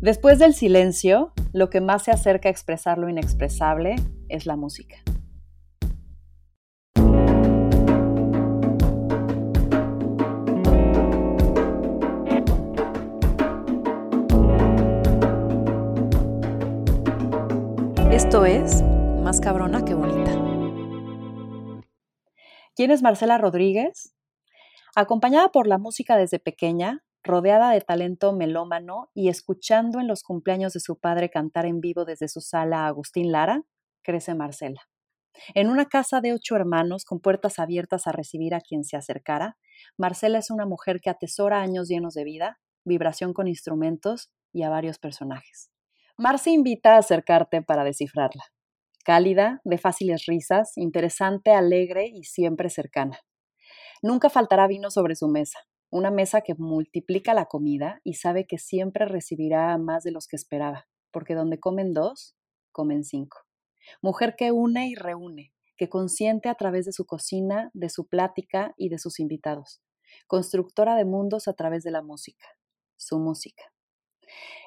Después del silencio, lo que más se acerca a expresar lo inexpresable es la música. Esto es Más cabrona que bonita. ¿Quién es Marcela Rodríguez? Acompañada por la música desde pequeña, rodeada de talento melómano y escuchando en los cumpleaños de su padre cantar en vivo desde su sala a Agustín Lara, crece Marcela. En una casa de ocho hermanos con puertas abiertas a recibir a quien se acercara, Marcela es una mujer que atesora años llenos de vida, vibración con instrumentos y a varios personajes. Marce invita a acercarte para descifrarla. Cálida, de fáciles risas, interesante, alegre y siempre cercana. Nunca faltará vino sobre su mesa, una mesa que multiplica la comida y sabe que siempre recibirá más de los que esperaba, porque donde comen dos, comen cinco. Mujer que une y reúne, que consiente a través de su cocina, de su plática y de sus invitados. Constructora de mundos a través de la música, su música.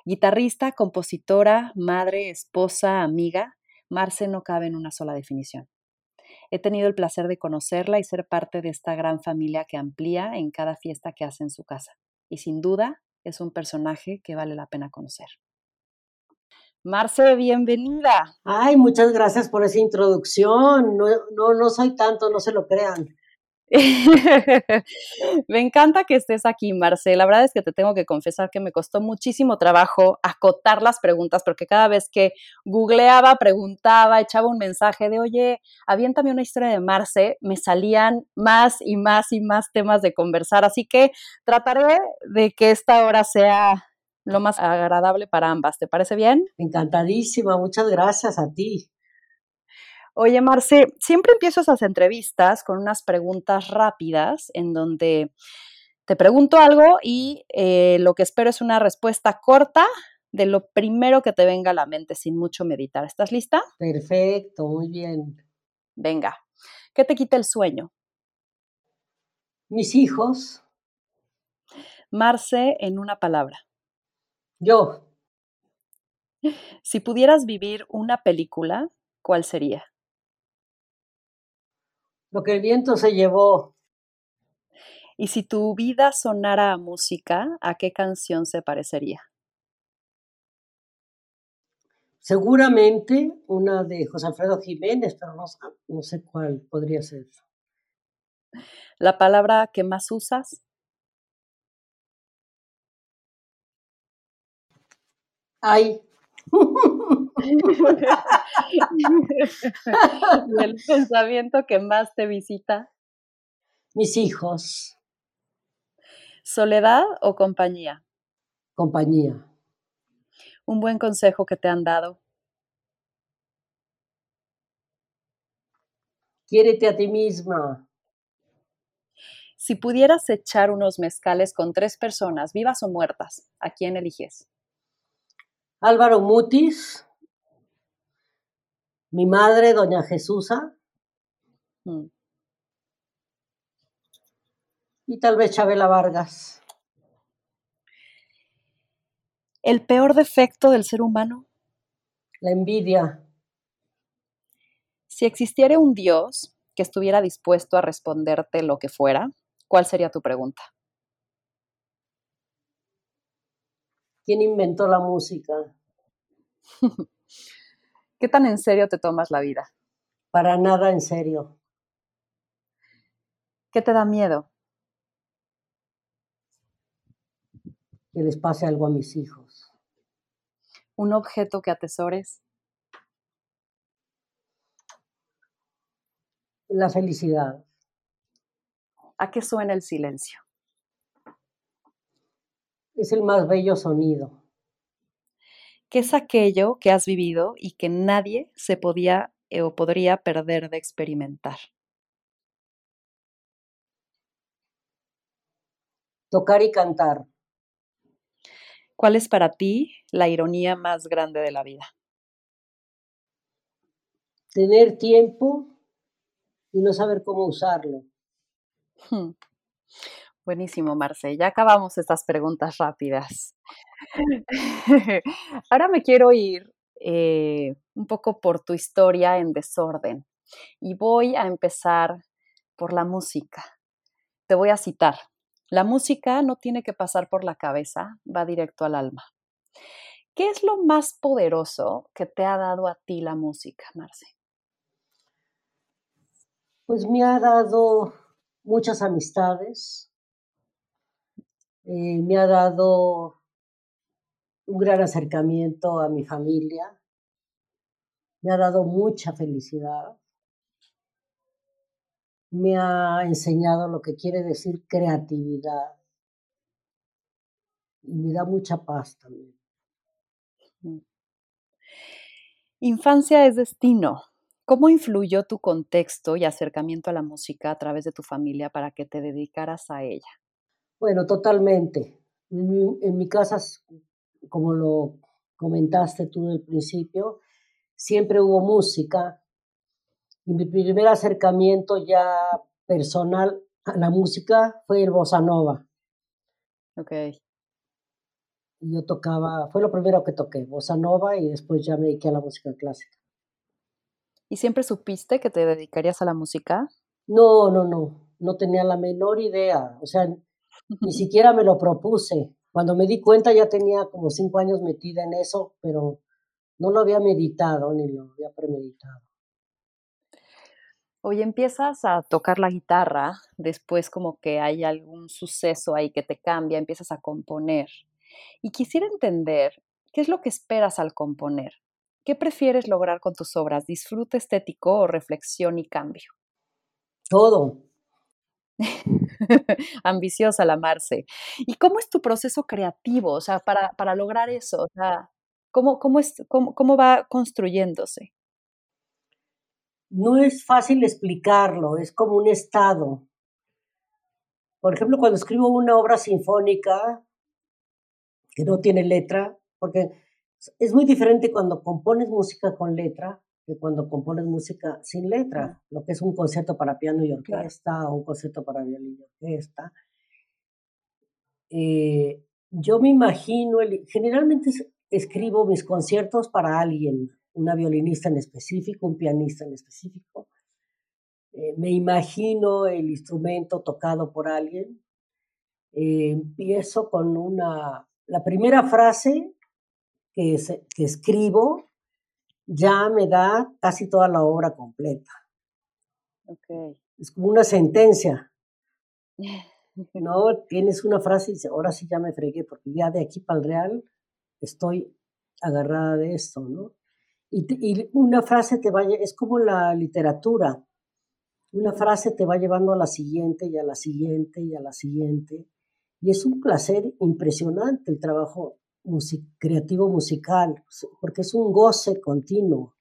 Guitarrista, compositora, madre, esposa, amiga, Marce no cabe en una sola definición. He tenido el placer de conocerla y ser parte de esta gran familia que amplía en cada fiesta que hace en su casa. Y sin duda es un personaje que vale la pena conocer. Marce, bienvenida. Ay, muchas gracias por esa introducción. No, no, no soy tanto, no se lo crean. me encanta que estés aquí, Marcela. La verdad es que te tengo que confesar que me costó muchísimo trabajo acotar las preguntas, porque cada vez que googleaba, preguntaba, echaba un mensaje de, oye, aviéntame una historia de Marce, me salían más y más y más temas de conversar. Así que trataré de que esta hora sea lo más agradable para ambas. ¿Te parece bien? Encantadísima, muchas gracias a ti. Oye, Marce, siempre empiezo esas entrevistas con unas preguntas rápidas en donde te pregunto algo y eh, lo que espero es una respuesta corta de lo primero que te venga a la mente sin mucho meditar. ¿Estás lista? Perfecto, muy bien. Venga, ¿qué te quita el sueño? Mis hijos. Marce, en una palabra. Yo. Si pudieras vivir una película, ¿cuál sería? Lo que el viento se llevó. Y si tu vida sonara a música, ¿a qué canción se parecería? Seguramente una de José Alfredo Jiménez, pero no, no sé cuál podría ser. ¿La palabra que más usas? Ay. el pensamiento que más te visita? Mis hijos. ¿Soledad o compañía? Compañía. ¿Un buen consejo que te han dado? Quiérete a ti misma. Si pudieras echar unos mezcales con tres personas, vivas o muertas, ¿a quién eliges? Álvaro Mutis, mi madre, doña Jesusa, mm. y tal vez Chabela Vargas. ¿El peor defecto del ser humano? La envidia. Si existiera un Dios que estuviera dispuesto a responderte lo que fuera, ¿cuál sería tu pregunta? ¿Quién inventó la música? ¿Qué tan en serio te tomas la vida? Para nada en serio. ¿Qué te da miedo? Que les pase algo a mis hijos. ¿Un objeto que atesores? La felicidad. ¿A qué suena el silencio? Es el más bello sonido. ¿Qué es aquello que has vivido y que nadie se podía eh, o podría perder de experimentar? Tocar y cantar. ¿Cuál es para ti la ironía más grande de la vida? Tener tiempo y no saber cómo usarlo. Hmm. Buenísimo, Marce. Ya acabamos estas preguntas rápidas. Ahora me quiero ir eh, un poco por tu historia en desorden y voy a empezar por la música. Te voy a citar. La música no tiene que pasar por la cabeza, va directo al alma. ¿Qué es lo más poderoso que te ha dado a ti la música, Marce? Pues me ha dado muchas amistades, eh, me ha dado un gran acercamiento a mi familia, me ha dado mucha felicidad, me ha enseñado lo que quiere decir creatividad y me da mucha paz también. Infancia es destino. ¿Cómo influyó tu contexto y acercamiento a la música a través de tu familia para que te dedicaras a ella? Bueno, totalmente. En mi, casa, como lo comentaste tú el principio, siempre hubo música. Y mi primer acercamiento ya personal a la música fue el bossa nova. Ok. Yo tocaba, fue lo primero que toqué, bossa nova, y después ya me dediqué a la música clásica. ¿Y siempre supiste que te dedicarías a la música? No, no, no, no tenía la menor idea, o sea, ni siquiera me lo propuse. Cuando me di cuenta ya tenía como cinco años metida en eso, pero no lo había meditado ni lo había premeditado. Hoy empiezas a tocar la guitarra, después como que hay algún suceso ahí que te cambia, empiezas a componer. Y quisiera entender qué es lo que esperas al componer. ¿Qué prefieres lograr con tus obras? ¿Disfrute estético o reflexión y cambio? Todo. Ambiciosa la Marce. ¿Y cómo es tu proceso creativo? O sea, para, para lograr eso, o sea, ¿cómo, cómo, es, cómo, cómo va construyéndose? No es fácil explicarlo, es como un estado. Por ejemplo, cuando escribo una obra sinfónica que no tiene letra, porque es muy diferente cuando compones música con letra que cuando compones música sin letra, lo que es un concierto para piano y orquesta o un concierto para violín y orquesta. Eh, yo me imagino, generalmente escribo mis conciertos para alguien, una violinista en específico, un pianista en específico. Eh, me imagino el instrumento tocado por alguien. Eh, empiezo con una, la primera frase que, escribo ya me da casi toda la obra completa. Es como una sentencia. No, tienes una frase y dices, ahora sí ya me fregué, porque ya de aquí para el real estoy agarrada de esto, ¿no? Y, y, una frase te va, es como la literatura, una frase te va llevando a la siguiente y a la siguiente y a la siguiente. Y es un placer impresionante el trabajo creativo musical, porque es un goce continuo.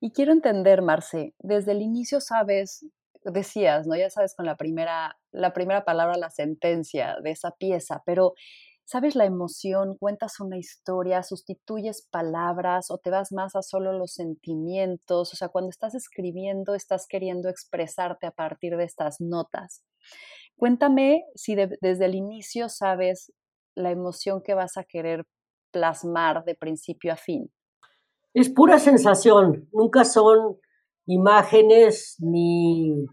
Y quiero entender, Marce, desde el inicio sabes, decías, ¿no? Ya sabes con la primera, la primera palabra, la sentencia de esa pieza, pero sabes la emoción, cuentas una historia, sustituyes palabras o te vas más a solo los sentimientos, o sea, cuando estás escribiendo estás queriendo expresarte a partir de estas notas. Cuéntame si desde el inicio sabes la emoción que vas a querer plasmar de principio a fin? Es pura sensación, nunca son imágenes ni,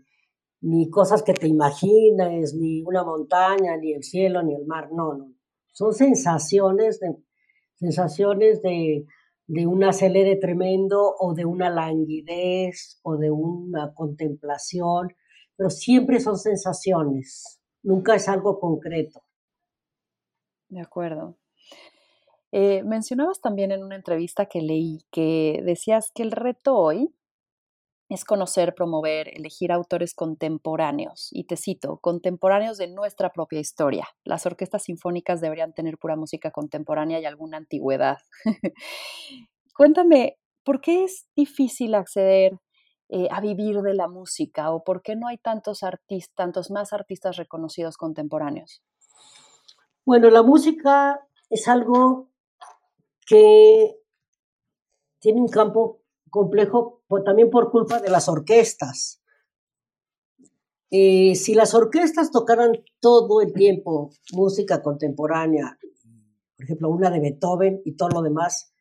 ni cosas que te imagines, ni una montaña, ni el cielo, ni el mar, no, no. Son sensaciones de, sensaciones de, de un acelere tremendo o de una languidez o de una contemplación, pero siempre son sensaciones, nunca es algo concreto. De acuerdo. Eh, mencionabas también en una entrevista que leí que decías que el reto hoy es conocer, promover, elegir autores contemporáneos. Y te cito, contemporáneos de nuestra propia historia. Las orquestas sinfónicas deberían tener pura música contemporánea y alguna antigüedad. Cuéntame, ¿por qué es difícil acceder eh, a vivir de la música o por qué no hay tantos artistas, tantos más artistas reconocidos contemporáneos? Bueno, la música es algo que tiene un campo complejo también por culpa de las orquestas. Eh, si las orquestas tocaran todo el tiempo música contemporánea, por ejemplo, una de Beethoven y todo lo demás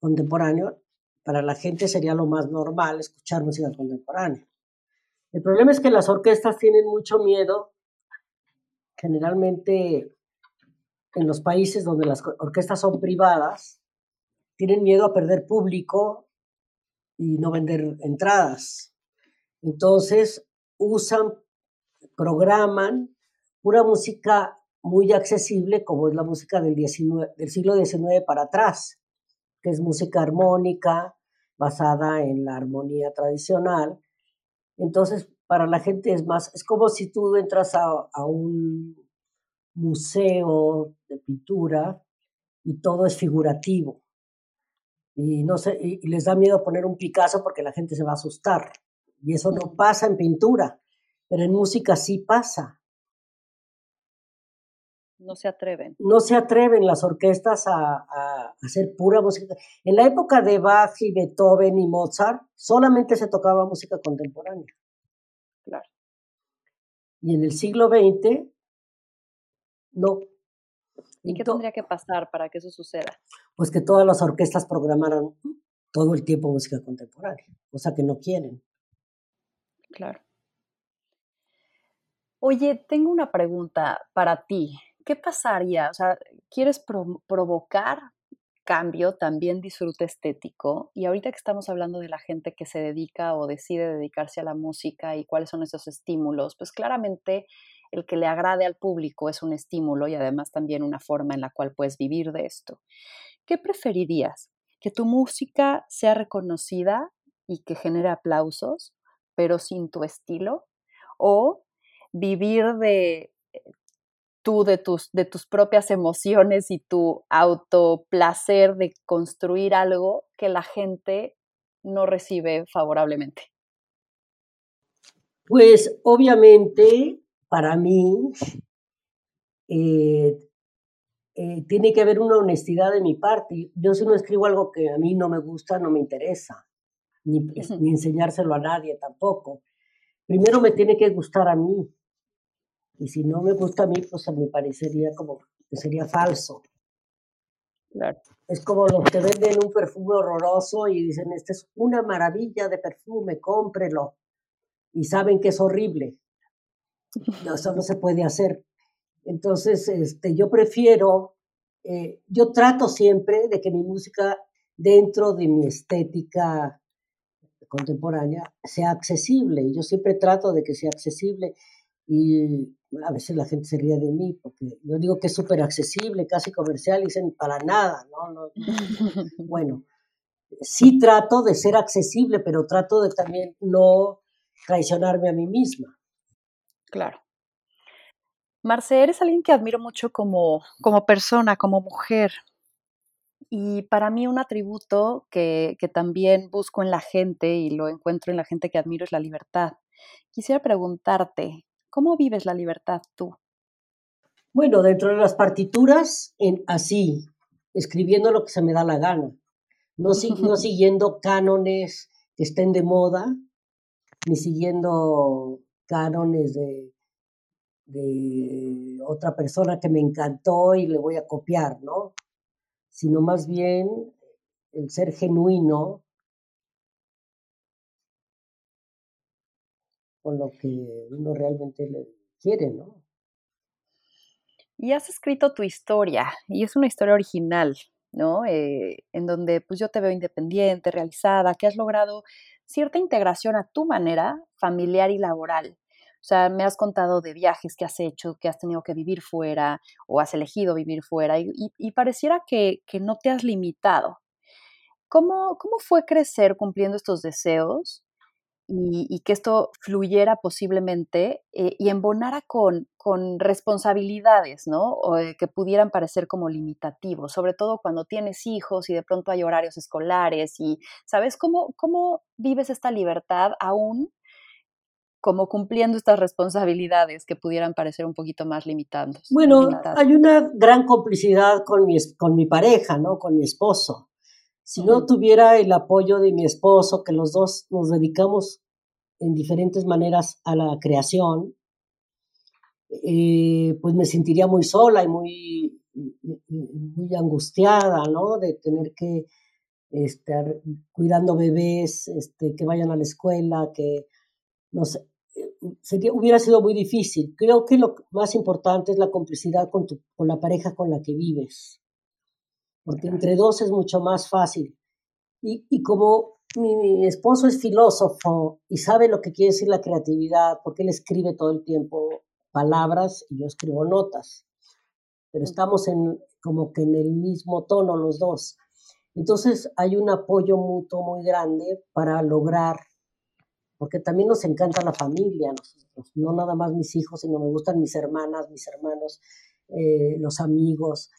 contemporáneo, para la gente sería lo más normal escuchar música contemporánea. El problema es que las orquestas tienen mucho miedo, generalmente en los países donde las orquestas son privadas, tienen miedo a perder público y no vender entradas. Entonces usan, programan pura música muy accesible como es la música del, del siglo XIX para atrás, que es música armónica basada en la armonía tradicional. Entonces, para la gente es más, es como si tú entras a un museo de pintura y todo es figurativo. Y, no sé, y les da miedo poner un Picasso porque la gente se va a asustar. Y eso no pasa en pintura, pero en música sí pasa. No se atreven. No se atreven las orquestas a, hacer pura música. En la época de Bach y Beethoven y Mozart, solamente se tocaba música contemporánea. Claro. Y en el siglo XX, no. ¿Y qué tendría que pasar para que eso suceda? Pues que todas las orquestas programaran todo el tiempo música contemporánea, cosa que no quieren. Claro. Oye, tengo una pregunta para ti. ¿Qué pasaría? O sea, ¿quieres provocar cambio, también disfrute estético? Y ahorita que estamos hablando de la gente que se dedica o decide dedicarse a la música y cuáles son esos estímulos, pues claramente el que le agrade al público es un estímulo y además también una forma en la cual puedes vivir de esto. ¿Qué preferirías? ¿Que tu música sea reconocida y que genere aplausos, pero sin tu estilo? ¿O vivir de eh, tú, de tus, de tus propias emociones y tu autoplacer de construir algo que la gente no recibe favorablemente? Pues obviamente para mí eh, eh, tiene que haber una honestidad de mi parte. Yo si no escribo algo que a mí no me gusta, no me interesa, ni, ni enseñárselo a nadie tampoco. Primero me tiene que gustar a mí. Y si no me gusta a mí, pues a mí parecería como que sería falso. Es como los que venden un perfume horroroso y dicen, este es una maravilla de perfume, cómprelo. Y saben que es horrible. No, eso no se puede hacer. Entonces, este, yo prefiero, eh, yo trato siempre de que mi música dentro de mi estética contemporánea sea accesible. Yo siempre trato de que sea accesible y a veces la gente se ríe de mí porque yo digo que es súper accesible, casi comercial, y dicen para nada, ¿no? no bueno, sí trato de ser accesible, pero trato de también no traicionarme a mí misma. Claro. Marce, eres alguien que admiro mucho como, como persona, como mujer. Y para mí un atributo que, que también busco en la gente y lo encuentro en la gente que admiro es la libertad. Quisiera preguntarte, ¿cómo vives la libertad tú? Bueno, dentro de las partituras, en, así, escribiendo lo que se me da la gana, no, no siguiendo cánones que estén de moda, ni siguiendo de otra persona que me encantó y le voy a copiar, ¿no? Sino más bien el ser genuino con lo que uno realmente le quiere, ¿no? Y has escrito tu historia, y es una historia original, ¿no? Eh, en donde pues yo te veo independiente, realizada, que has logrado cierta integración a tu manera familiar y laboral. O sea, me has contado de viajes que has hecho, que has tenido que vivir fuera o has elegido vivir fuera y, pareciera que, no te has limitado. ¿Cómo, ¿Cómo fue crecer cumpliendo estos deseos y, que esto fluyera posiblemente eh, y embonara con, con responsabilidades, ¿no? O, eh, que pudieran parecer como limitativos, sobre todo cuando tienes hijos y de pronto hay horarios escolares y, ¿sabes cómo, cómo vives esta libertad aún como cumpliendo estas responsabilidades que pudieran parecer un poquito más limitadas? Bueno, hay una gran complicidad con mi, con mi pareja, ¿no? Con mi esposo. Si no tuviera el apoyo de mi esposo, que los dos nos dedicamos en diferentes maneras a la creación, eh, pues me sentiría muy sola y muy, muy angustiada, ¿no? De tener que estar cuidando bebés, este, que vayan a la escuela, que, no sé, sería, hubiera sido muy difícil. Creo que lo más importante es la complicidad con, tu, con la pareja con la que vives, porque entre dos es mucho más fácil. Y, y como mi esposo es filósofo y sabe lo que quiere decir la creatividad, porque él escribe todo el tiempo palabras y yo escribo notas, pero estamos en, como que en el mismo tono los dos. Entonces hay un apoyo mutuo muy grande para lograr, porque también nos encanta la familia, nosotros, no nada más mis hijos, sino me gustan mis hermanas, mis hermanos, eh, los amigos.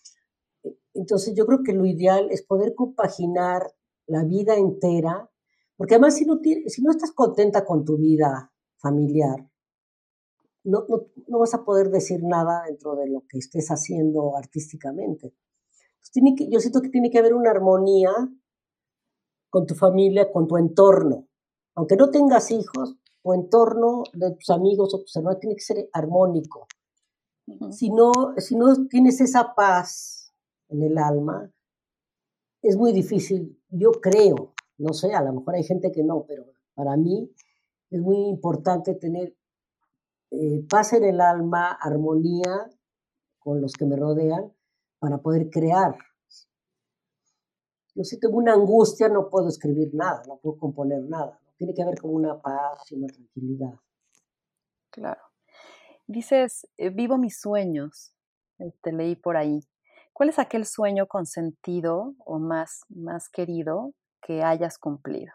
Entonces yo creo que lo ideal es poder compaginar la vida entera, porque además si no, si no estás contenta con tu vida familiar, no, no, vas a poder decir nada dentro de lo que estés haciendo artísticamente. tiene que, yo siento que tiene que haber una armonía con tu familia, con tu entorno. Aunque no tengas hijos, tu entorno de tus amigos o tus hermanos tiene que ser armónico. si, no, si no tienes esa paz en el alma, es muy difícil, yo creo, no sé, a lo mejor hay gente que no, pero para mí es muy importante tener eh, paz en el alma, armonía con los que me rodean para poder crear. Yo si tengo una angustia no puedo escribir nada, no puedo componer nada. Tiene que haber como una paz y una tranquilidad. Claro. Dices, eh, vivo mis sueños, te este, leí por ahí. ¿Cuál es aquel sueño con sentido o más, más querido que hayas cumplido?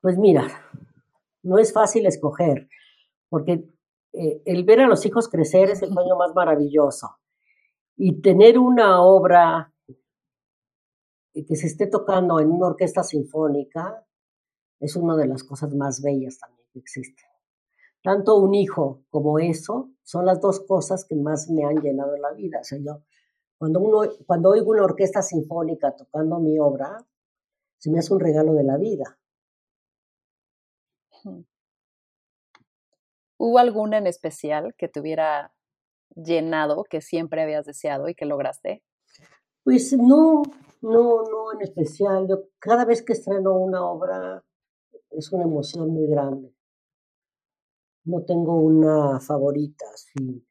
Pues mira, no es fácil escoger, porque eh, el ver a los hijos crecer es el sueño más maravilloso. Y tener una obra que se esté tocando en una orquesta sinfónica es una de las cosas más bellas también que existen. Tanto un hijo como eso son las dos cosas que más me han llenado la vida. O sea, yo, cuando, uno, cuando oigo una orquesta sinfónica tocando mi obra, se me hace un regalo de la vida. ¿Hubo alguna en especial que te hubiera llenado, que siempre habías deseado y que lograste? Pues no, no, no en especial. Yo cada vez que estreno una obra es una emoción muy grande. No tengo una favorita, sí.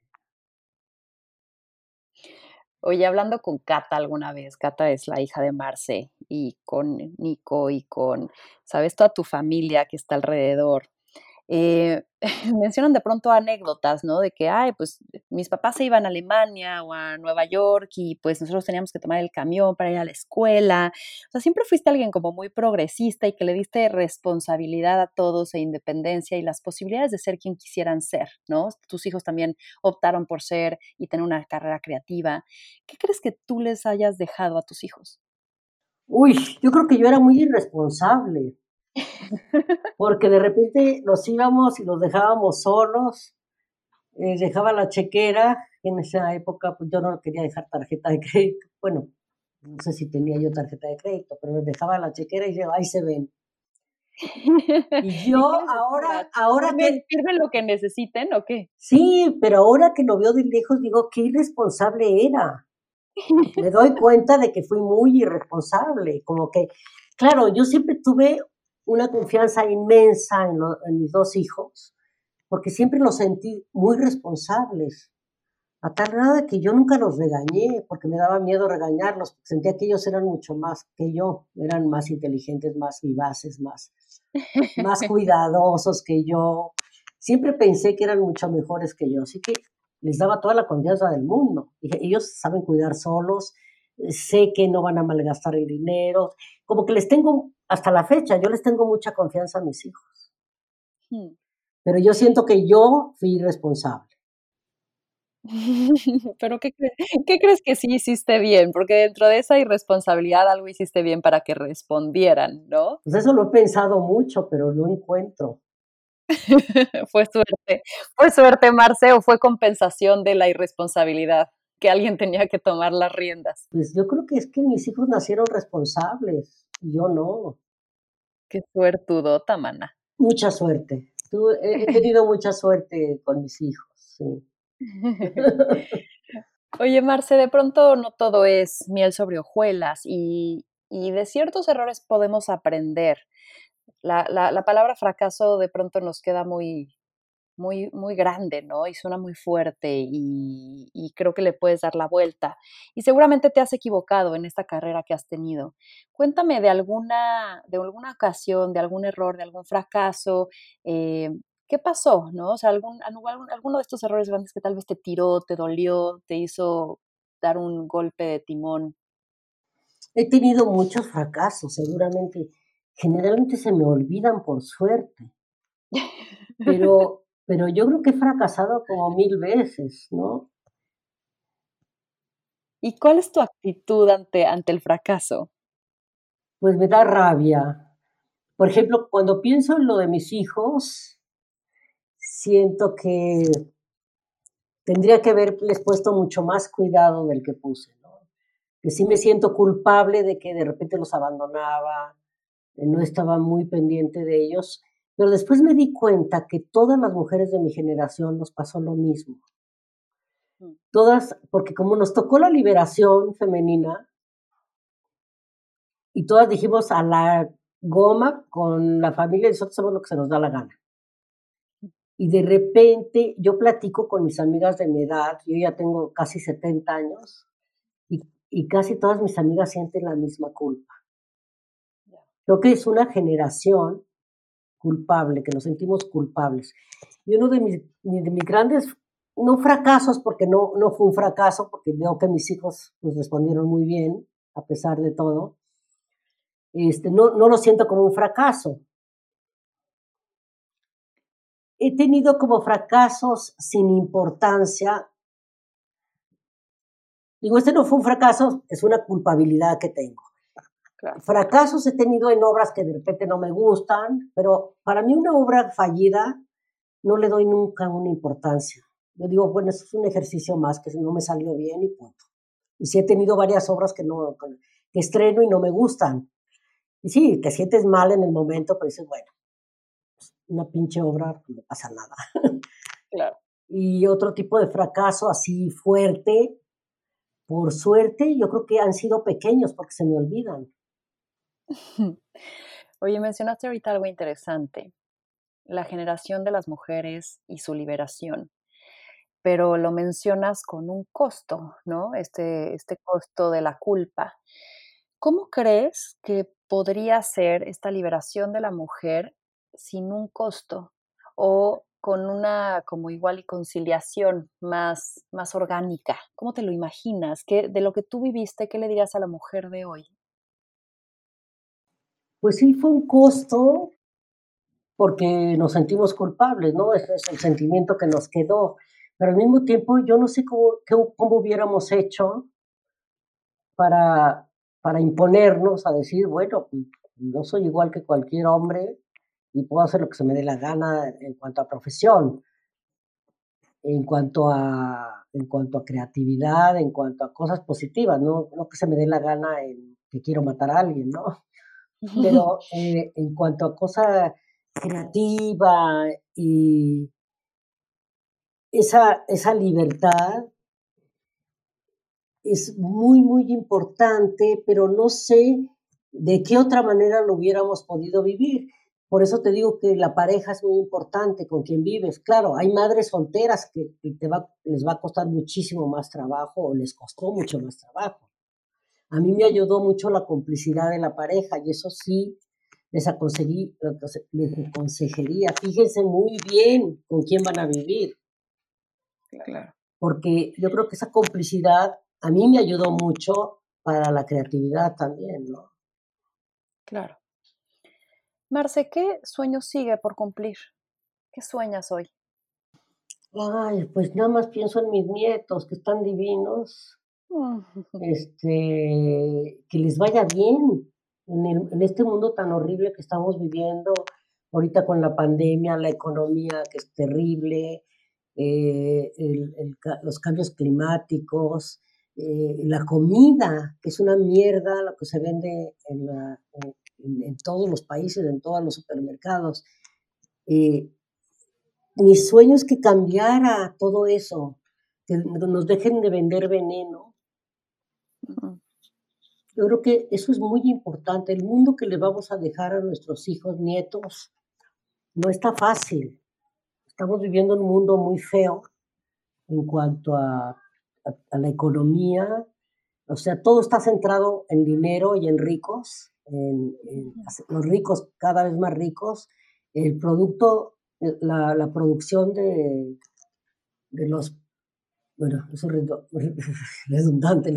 Oye, hablando con Cata alguna vez, Cata es la hija de Marce y con Nico y con, sabes, toda tu familia que está alrededor. Eh, mencionan de pronto anécdotas, ¿no? De que, ay, pues mis papás se iban a Alemania o a Nueva York y pues nosotros teníamos que tomar el camión para ir a la escuela. O sea, siempre fuiste alguien como muy progresista y que le diste responsabilidad a todos e independencia y las posibilidades de ser quien quisieran ser, ¿no? Tus hijos también optaron por ser y tener una carrera creativa. ¿Qué crees que tú les hayas dejado a tus hijos? Uy, yo creo que yo era muy irresponsable porque de repente nos íbamos y los dejábamos solos, eh, dejaba la chequera, en esa época pues yo no quería dejar tarjeta de crédito, bueno, no sé si tenía yo tarjeta de crédito, pero les dejaba la chequera y yo, ahí se ven. Y yo ahora, ahora que... ¿Sirven lo que necesiten o qué? Sí, pero ahora que lo veo de lejos digo, qué irresponsable era. Me doy cuenta de que fui muy irresponsable, como que, claro, yo siempre tuve una confianza inmensa en, mis dos hijos, porque siempre los sentí muy responsables, a tal grado que yo nunca los regañé, porque me daba miedo regañarlos, sentía que ellos eran mucho más que yo, eran más inteligentes, más vivaces, más, más cuidadosos que yo. Siempre pensé que eran mucho mejores que yo, así que les daba toda la confianza del mundo. Ellos saben cuidar solos, sé que no van a malgastar el dinero, como que les tengo hasta la fecha, yo les tengo mucha confianza a mis hijos. Hmm. Pero yo siento que yo fui irresponsable. Pero ¿qué, ¿qué, crees que sí hiciste bien? Porque dentro de esa irresponsabilidad algo hiciste bien para que respondieran, ¿no? Pues eso lo he pensado mucho, pero no encuentro. fue suerte. ¿Fue suerte, Marce, o fue compensación de la irresponsabilidad? Que alguien tenía que tomar las riendas. Pues yo creo que es que mis hijos nacieron responsables yo no. Qué suertudota, mana. Mucha suerte. he, tenido mucha suerte con mis hijos, sí. Oye, Marce, de pronto no todo es miel sobre hojuelas y, de ciertos errores podemos aprender. La, la, palabra fracaso de pronto nos queda muy, muy, muy grande, ¿no? Y suena muy fuerte y, y, creo que le puedes dar la vuelta. Y seguramente te has equivocado en esta carrera que has tenido. Cuéntame de alguna, de alguna ocasión, de algún error, de algún fracaso. Eh, ¿Qué pasó? ¿No? O sea, algún, algún, alguno de estos errores grandes que tal vez te tiró, te dolió, te hizo dar un golpe de timón. He tenido muchos fracasos, seguramente. Generalmente se me olvidan por suerte. Pero pero yo creo que he fracasado como mil veces, ¿no? ¿Y cuál es tu actitud ante, ante el fracaso? Pues me da rabia. Por ejemplo, cuando pienso en lo de mis hijos, siento que tendría que haberles puesto mucho más cuidado del que puse, ¿no? Que sí me siento culpable de que de repente los abandonaba, no estaba muy pendiente de ellos pero después me di cuenta que todas las mujeres de mi generación nos pasó lo mismo. Mm. Todas, porque como nos tocó la liberación femenina, y todas dijimos a la goma con la familia, nosotros hacemos lo que se nos da la gana. Y de repente yo platico con mis amigas de mi edad, yo ya tengo casi 70 años, y, y casi todas mis amigas sienten la misma culpa. Creo que es una generación culpable, que nos sentimos culpables. Y uno de mis, de mis grandes, no fracasos, porque no, no fue un fracaso, porque veo que mis hijos pues, respondieron muy bien, a pesar de todo, este, no, no lo siento como un fracaso. He tenido como fracasos sin importancia. Digo, este no fue un fracaso, es una culpabilidad que tengo. Fracasos he tenido en obras que de repente no me gustan, pero para mí una obra fallida no le doy nunca una importancia. Yo digo, bueno, eso es un ejercicio más que no me salió bien y punto. Y sí he tenido varias obras que, no, que estreno y no me gustan. Y sí, te sientes mal en el momento, pero dices, bueno, una pinche obra, no pasa nada. Claro. Y otro tipo de fracaso así fuerte, por suerte, yo creo que han sido pequeños porque se me olvidan. Oye, mencionaste ahorita algo interesante, la generación de las mujeres y su liberación, pero lo mencionas con un costo, ¿no? Este, este costo de la culpa. ¿Cómo crees que podría ser esta liberación de la mujer sin un costo o con una como igual y conciliación más, más orgánica? ¿Cómo te lo imaginas? ¿Qué, de lo que tú viviste, ¿qué le dirías a la mujer de hoy? Pues sí, fue un costo porque nos sentimos culpables, ¿no? Ese es el sentimiento que nos quedó. Pero al mismo tiempo, yo no sé cómo, cómo hubiéramos hecho para, para imponernos a decir, bueno, pues, yo soy igual que cualquier hombre y puedo hacer lo que se me dé la gana en cuanto a profesión, en cuanto a, en cuanto a creatividad, en cuanto a cosas positivas, no, no que se me dé la gana en que quiero matar a alguien, ¿no? Pero eh, en cuanto a cosa creativa y esa, esa libertad es muy, muy importante, pero no sé de qué otra manera lo hubiéramos podido vivir. Por eso te digo que la pareja es muy importante con quien vives. Claro, hay madres solteras que, te va, les va a costar muchísimo más trabajo o les costó mucho más trabajo. A mí me ayudó mucho la complicidad de la pareja y eso sí les, aconsejí, les aconsejaría, fíjense muy bien con quién van a vivir. Claro. Porque yo creo que esa complicidad a mí me ayudó mucho para la creatividad también, ¿no? Claro. Marce, ¿qué sueño sigue por cumplir? ¿Qué sueñas hoy? Ay, pues nada más pienso en mis nietos, que están divinos, este, que les vaya bien en, este mundo tan horrible que estamos viviendo, ahorita con la pandemia, la economía que es terrible, eh, los cambios climáticos, eh, la comida, que es una mierda lo que se vende en, en, todos los países, en todos los supermercados. Eh, mi sueño es que cambiara todo eso, que nos dejen de vender veneno. Yo creo que eso es muy importante. El mundo que le vamos a dejar a nuestros hijos, nietos, no está fácil. Estamos viviendo un mundo muy feo en cuanto a, la economía. O sea, todo está centrado en dinero y en ricos, en, los ricos cada vez más ricos. El producto, la, la producción de, de los, bueno, eso es redundante,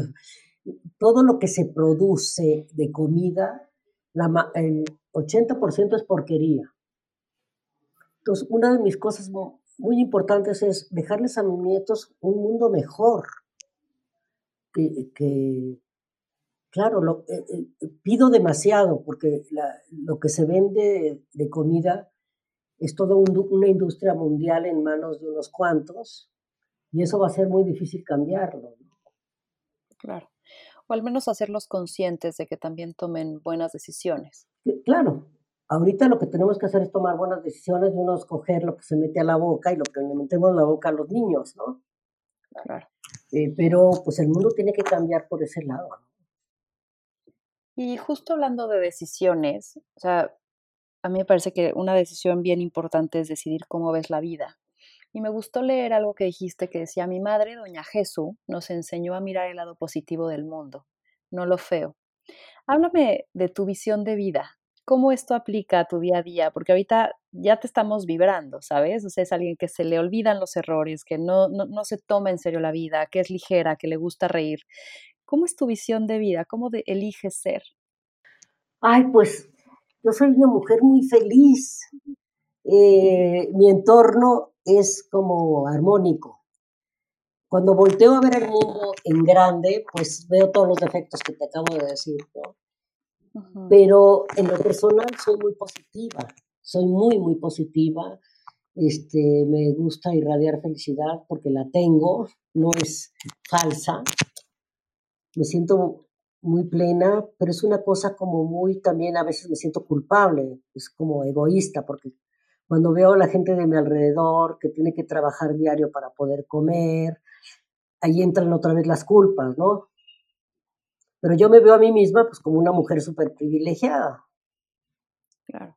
todo lo que se produce de comida, la, el 80% es porquería. Entonces, una de mis cosas muy importantes es dejarles a mis nietos un mundo mejor. Que, claro, lo, eh, eh, pido demasiado porque lo que se vende de comida es toda una industria mundial en manos de unos cuantos y eso va a ser muy difícil cambiarlo. Claro. O al menos hacerlos conscientes de que también tomen buenas decisiones. Claro, Ahorita lo que tenemos que hacer es tomar buenas decisiones y uno escoger lo que se mete a la boca y lo que le metemos a la boca a los niños, ¿no? Claro. Eh, pero pues el mundo tiene que cambiar por ese lado. Y justo hablando de decisiones, o sea, a mí me parece que una decisión bien importante es decidir cómo ves la vida. Y me gustó leer algo que dijiste que decía, mi madre, doña Jesús, nos enseñó a mirar el lado positivo del mundo, no lo feo. Háblame de tu visión de vida, cómo esto aplica a tu día a día, porque ahorita ya te estamos vibrando, ¿sabes? O sea, es alguien que se le olvidan los errores, que no, no, se toma en serio la vida, que es ligera, que le gusta reír. ¿Cómo es tu visión de vida? ¿Cómo de, eliges ser? Ay, pues yo soy una mujer muy feliz. Eh, mi entorno es como armónico. Cuando volteo a ver el mundo en grande, pues veo todos los defectos que te acabo de decir, ¿no? Pero en lo personal soy muy positiva, soy muy, muy positiva. Este, me gusta irradiar felicidad porque la tengo, no es falsa. Me siento muy plena, pero es una cosa como muy también a veces me siento culpable, es como egoísta porque cuando veo a la gente de mi alrededor que tiene que trabajar diario para poder comer, ahí entran otra vez las culpas, ¿no? Pero yo me veo a mí misma pues como una mujer súper privilegiada. Claro.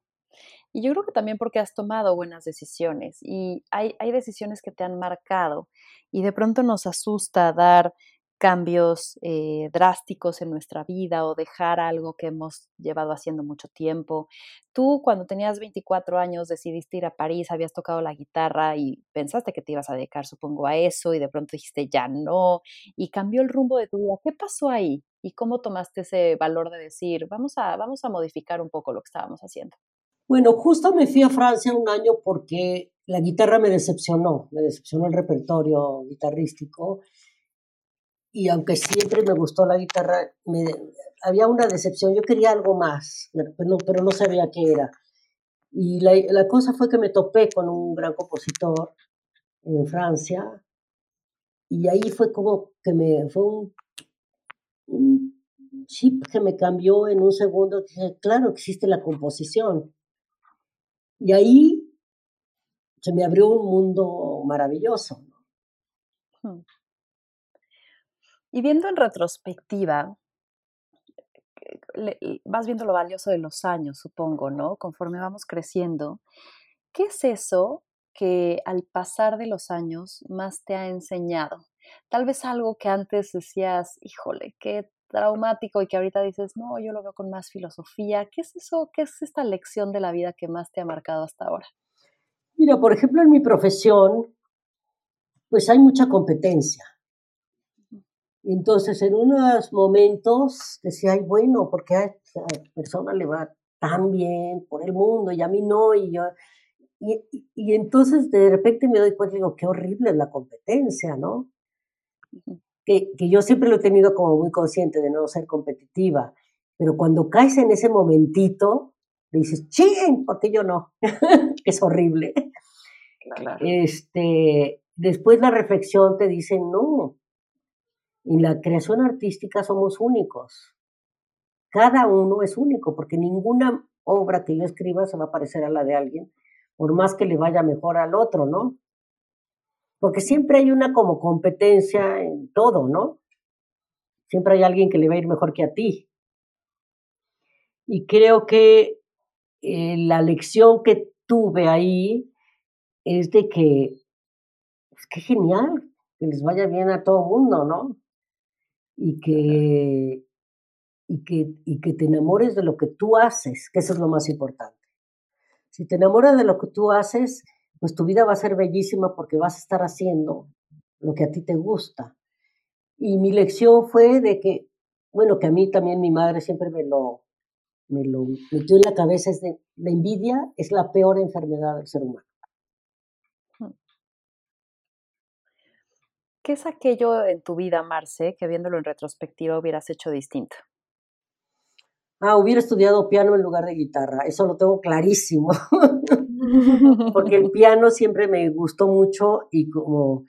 Y yo creo que también porque has tomado buenas decisiones y hay, hay decisiones que te han marcado y de pronto nos asusta dar cambios eh, drásticos en nuestra vida o dejar algo que hemos llevado haciendo mucho tiempo. Tú cuando tenías 24 años decidiste ir a París, habías tocado la guitarra y pensaste que te ibas a dedicar, supongo, a eso y de pronto dijiste ya no y cambió el rumbo de tu vida. ¿Qué pasó ahí? ¿Y cómo tomaste ese valor de decir, vamos a, vamos a modificar un poco lo que estábamos haciendo? Bueno, justo me fui a Francia un año porque la guitarra me decepcionó, me decepcionó el repertorio guitarrístico y aunque siempre me gustó la guitarra, me, había una decepción, yo quería algo más, pero no, sabía qué era. Y la, la, cosa fue que me topé con un gran compositor en Francia y ahí fue como que me fue un, un chip que me cambió en un segundo. Dije, claro, existe la composición. Y ahí se me abrió un mundo maravilloso. Hmm. Y viendo en retrospectiva, vas viendo lo valioso de los años, supongo, ¿no? Conforme vamos creciendo, ¿qué es eso que al pasar de los años más te ha enseñado? Tal vez algo que antes decías, híjole, qué traumático y que ahorita dices, no, yo lo veo con más filosofía. ¿Qué es eso? ¿Qué es esta lección de la vida que más te ha marcado hasta ahora? Mira, por ejemplo, en mi profesión, pues hay mucha competencia. Entonces, en unos momentos decía, ay, bueno, porque a esa persona le va tan bien por el mundo y a mí no, y yo... Y, y entonces de repente me doy cuenta y digo, qué horrible es la competencia, ¿no? Que, que yo siempre lo he tenido como muy consciente de no ser competitiva, pero cuando caes en ese momentito, dices, ¡ching! porque yo no? es horrible. Este, después la reflexión te dice, no, en la creación artística somos únicos. cada uno es único, porque ninguna obra que yo escriba se va a parecer a la de alguien, por más que le vaya mejor al otro, ¿no? Porque siempre hay una como competencia en todo, ¿no? Siempre hay alguien que le va a ir mejor que a ti. Y creo que eh, la lección que tuve ahí es de que, pues qué genial, que les vaya bien a todo mundo, ¿no? Y que, y, que, y que te enamores de lo que tú haces, que eso es lo más importante. Si te enamoras de lo que tú haces, pues tu vida va a ser bellísima porque vas a estar haciendo lo que a ti te gusta. Y mi lección fue de que, bueno, que a mí también mi madre siempre me lo, me lo metió en la cabeza, es de, la envidia es la peor enfermedad del ser humano. ¿Qué es aquello en tu vida, Marce, que viéndolo en retrospectiva hubieras hecho distinto? Ah, hubiera estudiado piano en lugar de guitarra, eso lo tengo clarísimo. porque el piano siempre me gustó mucho y como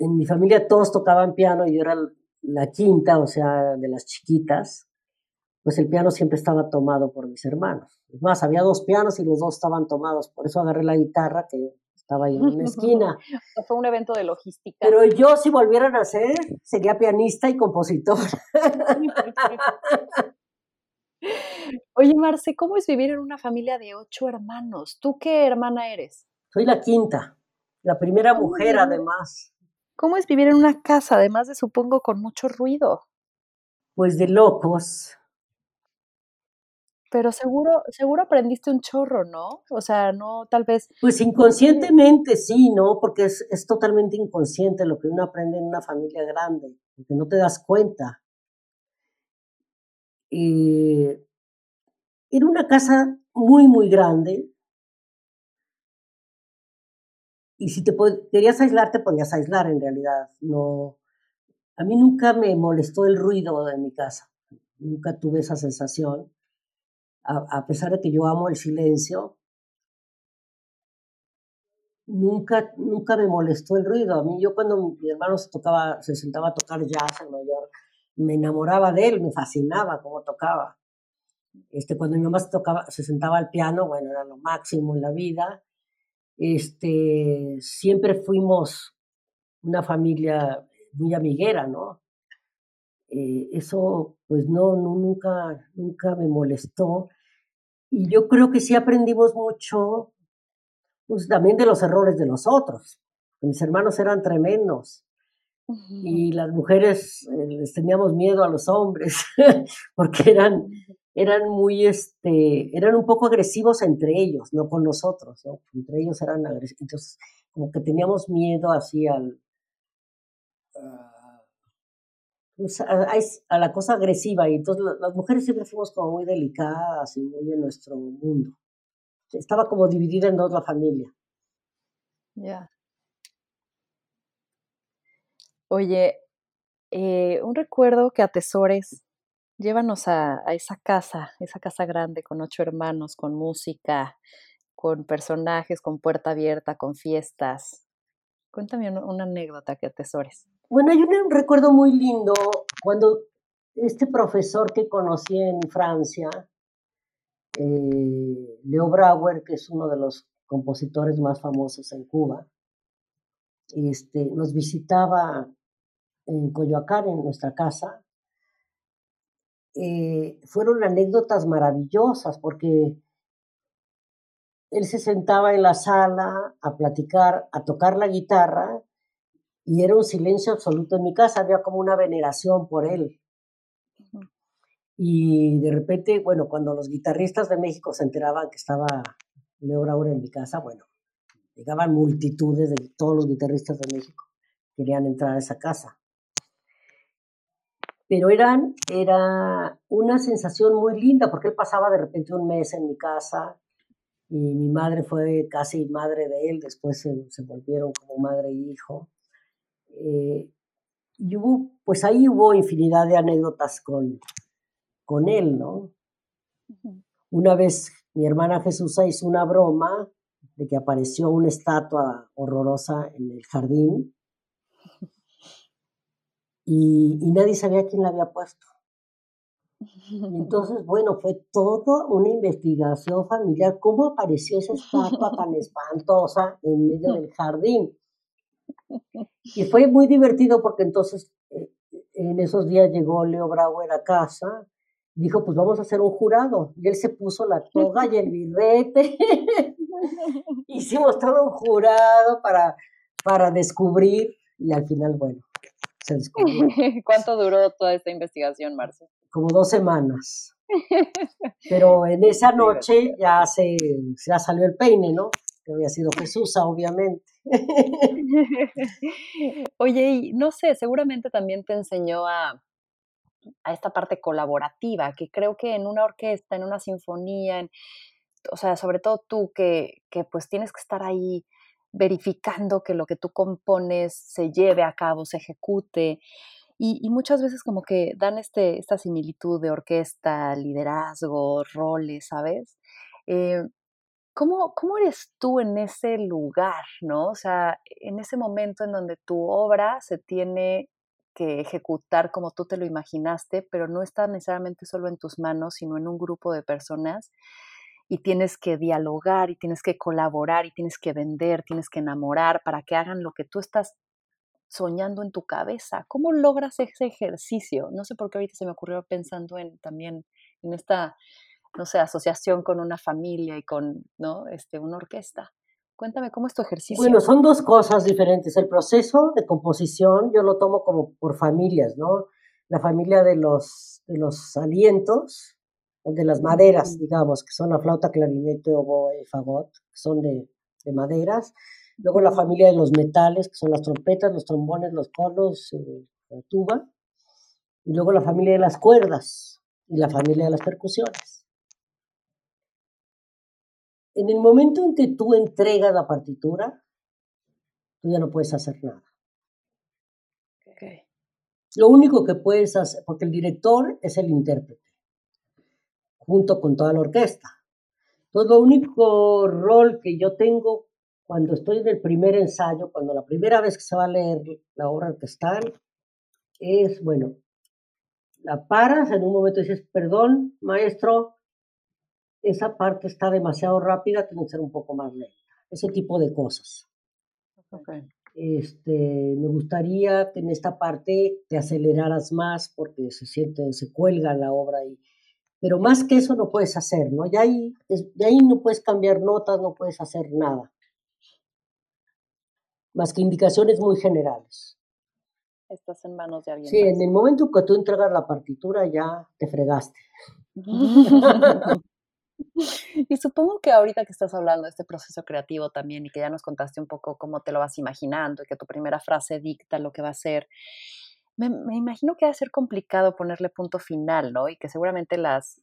en mi familia todos tocaban piano y yo era la quinta, o sea, de las chiquitas, pues el piano siempre estaba tomado por mis hermanos. Es más, había dos pianos y los dos estaban tomados, por eso agarré la guitarra que estaba ahí en una esquina. Fue un evento de logística. Pero yo, si volviera a nacer, sería pianista y compositor. Oye, Marce, ¿cómo es vivir en una familia de ocho hermanos? ¿Tú qué hermana eres? Soy la quinta, la primera mujer además. ¿Cómo es vivir en una casa, además de supongo con mucho ruido? Pues de locos. Pero seguro, seguro aprendiste un chorro, ¿no? O sea, no, tal vez. Pues inconscientemente sí, ¿no? Porque es, es totalmente inconsciente lo que uno aprende en una familia grande, porque no te das cuenta. Eh, era una casa muy, muy grande. Y si te querías aislar, te podías aislar en realidad. No, a mí nunca me molestó el ruido de mi casa. Nunca tuve esa sensación. A, pesar de que yo amo el silencio, nunca, nunca me molestó el ruido. A mí, yo cuando mi hermano se, tocaba, se sentaba a tocar jazz en mayor, me enamoraba de él, me fascinaba cómo tocaba. Este, cuando mi mamá se, tocaba, se sentaba al piano, bueno, era lo máximo en la vida. Este, siempre fuimos una familia muy amiguera, ¿no? Eh, eso, pues no, no, nunca, nunca me molestó. Y yo creo que sí aprendimos mucho, pues también de los errores de los otros. Mis hermanos eran tremendos y las mujeres eh, les teníamos miedo a los hombres porque eran, eran muy, este, eran un poco agresivos entre ellos, no con nosotros, ¿no? Entre ellos eran agresivos, entonces como que teníamos miedo así al, pues, a, la cosa agresiva y entonces las mujeres siempre fuimos como muy delicadas y muy en nuestro mundo. Estaba como dividida en dos la familia. Ya. Oye, eh, un recuerdo que atesores, llévanos a, esa casa, esa casa grande con ocho hermanos, con música, con personajes, con puerta abierta, con fiestas. Cuéntame una, anécdota que atesores. Bueno, hay un, recuerdo muy lindo cuando este profesor que conocí en Francia, eh, Leo Brauer, que es uno de los compositores más famosos en Cuba, este, nos visitaba en Coyoacán, en nuestra casa, eh, fueron anécdotas maravillosas porque él se sentaba en la sala a platicar, a tocar la guitarra y era un silencio absoluto en mi casa, había como una veneración por él. Y de repente, bueno, cuando los guitarristas de México se enteraban que estaba Leo Raúl en mi casa, bueno, llegaban multitudes de todos los guitarristas de México, querían entrar a esa casa pero eran, era una sensación muy linda porque él pasaba de repente un mes en mi casa y mi madre fue casi madre de él, después se, volvieron como madre e hijo. Eh, y hubo, pues ahí hubo infinidad de anécdotas con, con él, ¿no? Una vez mi hermana Jesús hizo una broma de que apareció una estatua horrorosa en el jardín y, nadie sabía quién la había puesto. entonces, bueno, fue toda una investigación familiar, cómo apareció esa estatua tan espantosa en medio del jardín. Y fue muy divertido porque entonces eh, en esos días llegó Leo Bravo a casa, dijo, pues vamos a hacer un jurado. Y él se puso la toga y el birrete. Hicimos todo un jurado para, para descubrir y al final, bueno, se descubrió. ¿Cuánto duró toda esta investigación, Marcio? Como dos semanas. Pero en esa noche ya se ya salió el peine, ¿no? Había sido Jesús, obviamente. Oye, y no sé, seguramente también te enseñó a, a esta parte colaborativa, que creo que en una orquesta, en una sinfonía, o sea, sobre todo tú que, que pues tienes que estar ahí verificando que lo que tú compones se lleve a cabo, se ejecute. Y, muchas veces como que dan este, esta similitud de orquesta, liderazgo, roles, ¿sabes? Eh, ¿cómo, ¿Cómo eres tú en ese lugar, no? O sea, en ese momento en donde tu obra se tiene que ejecutar como tú te lo imaginaste, pero no está necesariamente solo en tus manos, sino en un grupo de personas y tienes que dialogar y tienes que colaborar y tienes que vender, tienes que enamorar para que hagan lo que tú estás soñando en tu cabeza. ¿Cómo logras ese ejercicio? No sé por qué ahorita se me ocurrió pensando en también en esta, no sé, asociación con una familia y con, ¿no? Este, una orquesta. Cuéntame cómo es tu ejercicio. Bueno, son dos cosas diferentes. El proceso de composición yo lo tomo como por familias, ¿no? La familia de los, de los alientos, de las maderas, digamos, que son la flauta, clarinete, oboe, fagot, que son de, de maderas. Luego la familia de los metales, que son las trompetas, los trombones, los cornos, eh, la tuba. Y luego la familia de las cuerdas y la familia de las percusiones. En el momento en que tú entregas la partitura, tú ya no puedes hacer nada. Lo único que puedes hacer, porque el director es el intérprete junto con toda la orquesta. Entonces, lo único rol que yo tengo cuando estoy en el primer ensayo, cuando la primera vez que se va a leer la obra orquestal, es, bueno, la paras, en un momento dices, perdón, maestro, esa parte está demasiado rápida, tiene que ser un poco más lenta. Ese tipo de cosas. Este, me gustaría que en esta parte te aceleraras más porque se siente, se cuelga la obra y pero más que eso no puedes hacer, ¿no? Ya ahí, ahí no puedes cambiar notas, no puedes hacer nada. Más que indicaciones muy generales. Estás en manos de alguien. Sí, en el momento que tú entregas la partitura ya te fregaste. y supongo que ahorita que estás hablando de este proceso creativo también y que ya nos contaste un poco cómo te lo vas imaginando y que tu primera frase dicta lo que va a ser, me, imagino que va a ser complicado ponerle punto final, ¿no? Y que seguramente las,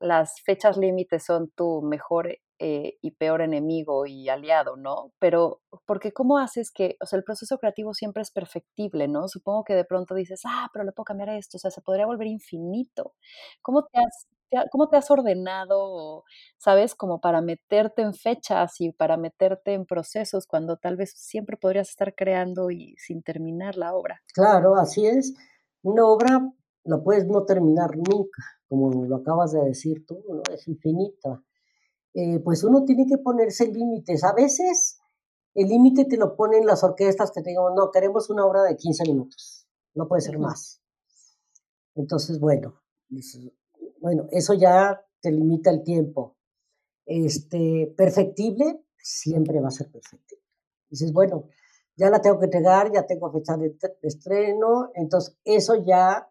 las fechas límites son tu mejor eh, y peor enemigo y aliado, ¿no? Pero, porque ¿cómo haces que, o sea, el proceso creativo siempre es perfectible, ¿no? Supongo que de pronto dices, ah, pero le puedo cambiar esto, o sea, se podría volver infinito. ¿Cómo te has ¿Cómo te has ordenado, sabes, como para meterte en fechas y para meterte en procesos cuando tal vez siempre podrías estar creando y sin terminar la obra? Claro, así es. Una obra la puedes no terminar nunca, como lo acabas de decir tú, ¿no? es infinita. Eh, pues uno tiene que ponerse límites. A veces el límite te lo ponen las orquestas que te digan, no, queremos una obra de 15 minutos, no puede ser más. Entonces, bueno, bueno, eso ya te limita el tiempo. Este, perfectible, siempre va a ser perfectible. Dices, bueno, ya la tengo que entregar, ya tengo fecha de, estreno, entonces eso ya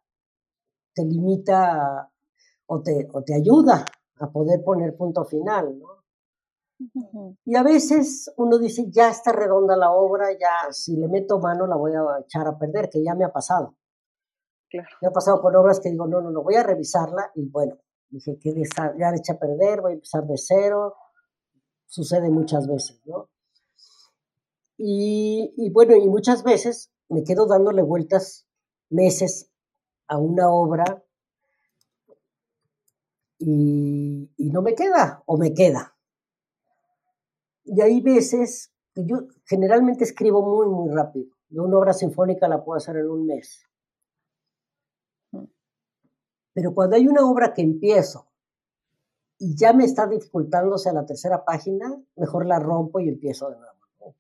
te limita o te, o te ayuda a poder poner punto final, ¿no? Y a veces uno dice, ya está redonda la obra, ya si le meto mano la voy a echar a perder, que ya me ha pasado. Me ha pasado con obras que digo, no, no, no, voy a revisarla y bueno, dije, que ya le eché a perder, voy a empezar de cero. Sucede muchas veces, ¿no? Y, y bueno, y muchas veces me quedo dándole vueltas meses a una obra y, y, no me queda o me queda. Y hay veces que yo generalmente escribo muy, muy rápido. Una obra sinfónica la puedo hacer en un mes. Pero cuando hay una obra que empiezo y ya me está dificultándose a la tercera página, mejor la rompo y empiezo de nuevo.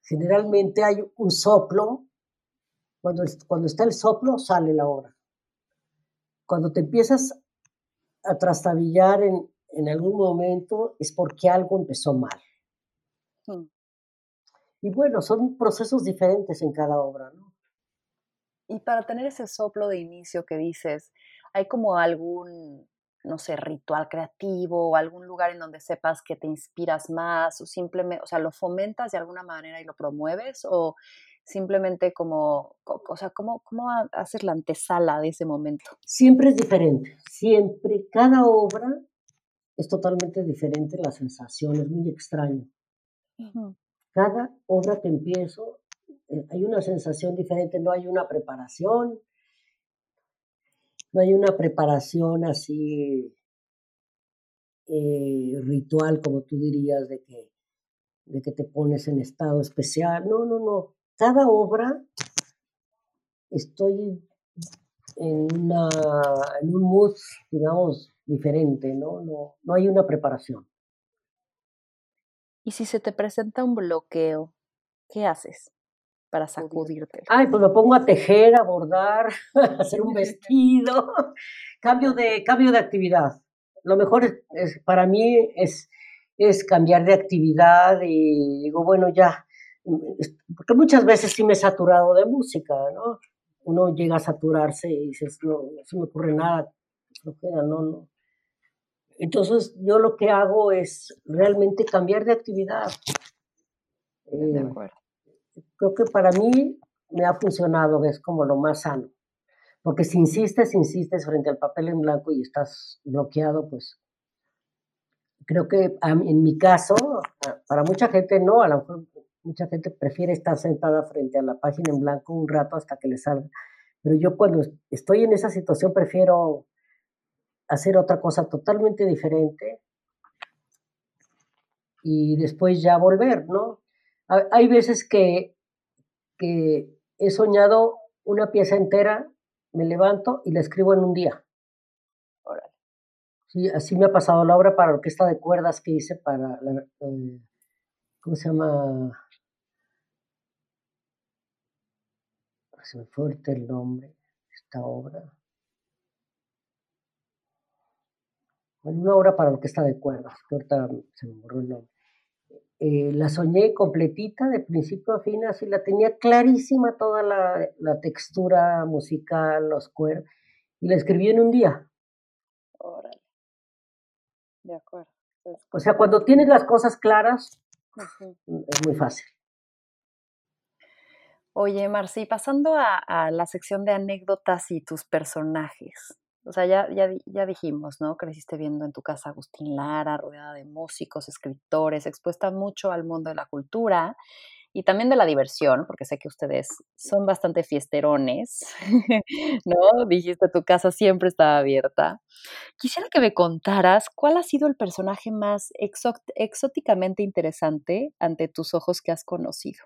Generalmente hay un soplo, cuando, cuando está el soplo sale la obra. Cuando te empiezas a trastabillar en, en algún momento es porque algo empezó mal. Mm. Y bueno, son procesos diferentes en cada obra, ¿no? Y para tener ese soplo de inicio que dices, ¿hay como algún, no sé, ritual creativo o algún lugar en donde sepas que te inspiras más o simplemente, o sea, lo fomentas de alguna manera y lo promueves o simplemente como, o sea, ¿cómo, cómo haces la antesala de ese momento? Siempre es diferente, siempre, cada obra es totalmente diferente, la sensación es muy extraña. Cada obra que empiezo eh, hay una sensación diferente, no hay una preparación, no hay una preparación así eh, ritual, como tú dirías, de que, de que te pones en estado especial. No, no, no. Cada obra estoy en, en un mood, digamos, diferente, ¿no? No, no hay una preparación. Y si se te presenta un bloqueo, ¿qué haces? Para sacudirte? Ay, pues me pongo a tejer, a bordar, a hacer un vestido, cambio de, cambio de actividad. Lo mejor es, para mí es, es cambiar de actividad y digo, bueno, ya, porque muchas veces sí me he saturado de música, ¿no? Uno llega a saturarse y dices, no, no se me ocurre nada, no queda, no, no. Entonces yo lo que hago es realmente cambiar de actividad. de eh, acuerdo creo que para mí me ha funcionado, es como lo más sano. Porque si insistes, insistes frente al papel en blanco y estás bloqueado, pues creo que en mi caso, para mucha gente no, a lo mejor mucha gente prefiere estar sentada frente a la página en blanco un rato hasta que le salga. Pero yo cuando estoy en esa situación prefiero hacer otra cosa totalmente diferente y después ya volver, ¿no? Hay veces que, que he soñado una pieza entera, me levanto y la escribo en un día. Sí, así me ha pasado la obra para orquesta de cuerdas que hice para la, eh, ¿cómo se llama? Se me fue el nombre esta obra. Bueno, una obra para orquesta de cuerdas, que ahorita se me borró el nombre. Eh, la soñé completita de principio a fin, así la tenía clarísima toda la, la textura musical, los cuerdas, y la escribí en un día. Órale. De acuerdo. o sea, cuando tienes las cosas claras, es muy fácil. Oye, Marci, pasando a, la sección de anécdotas y tus personajes. O sea, ya, ya, ya, dijimos, ¿no? Creciste viendo en tu casa Agustín Lara, rodeada de músicos, escritores, expuesta mucho al mundo de la cultura y también de la diversión, porque sé que ustedes son bastante fiesterones, ¿no? Dijiste tu casa siempre estaba abierta. Quisiera que me contaras cuál ha sido el personaje más exóticamente interesante ante tus ojos que has conocido.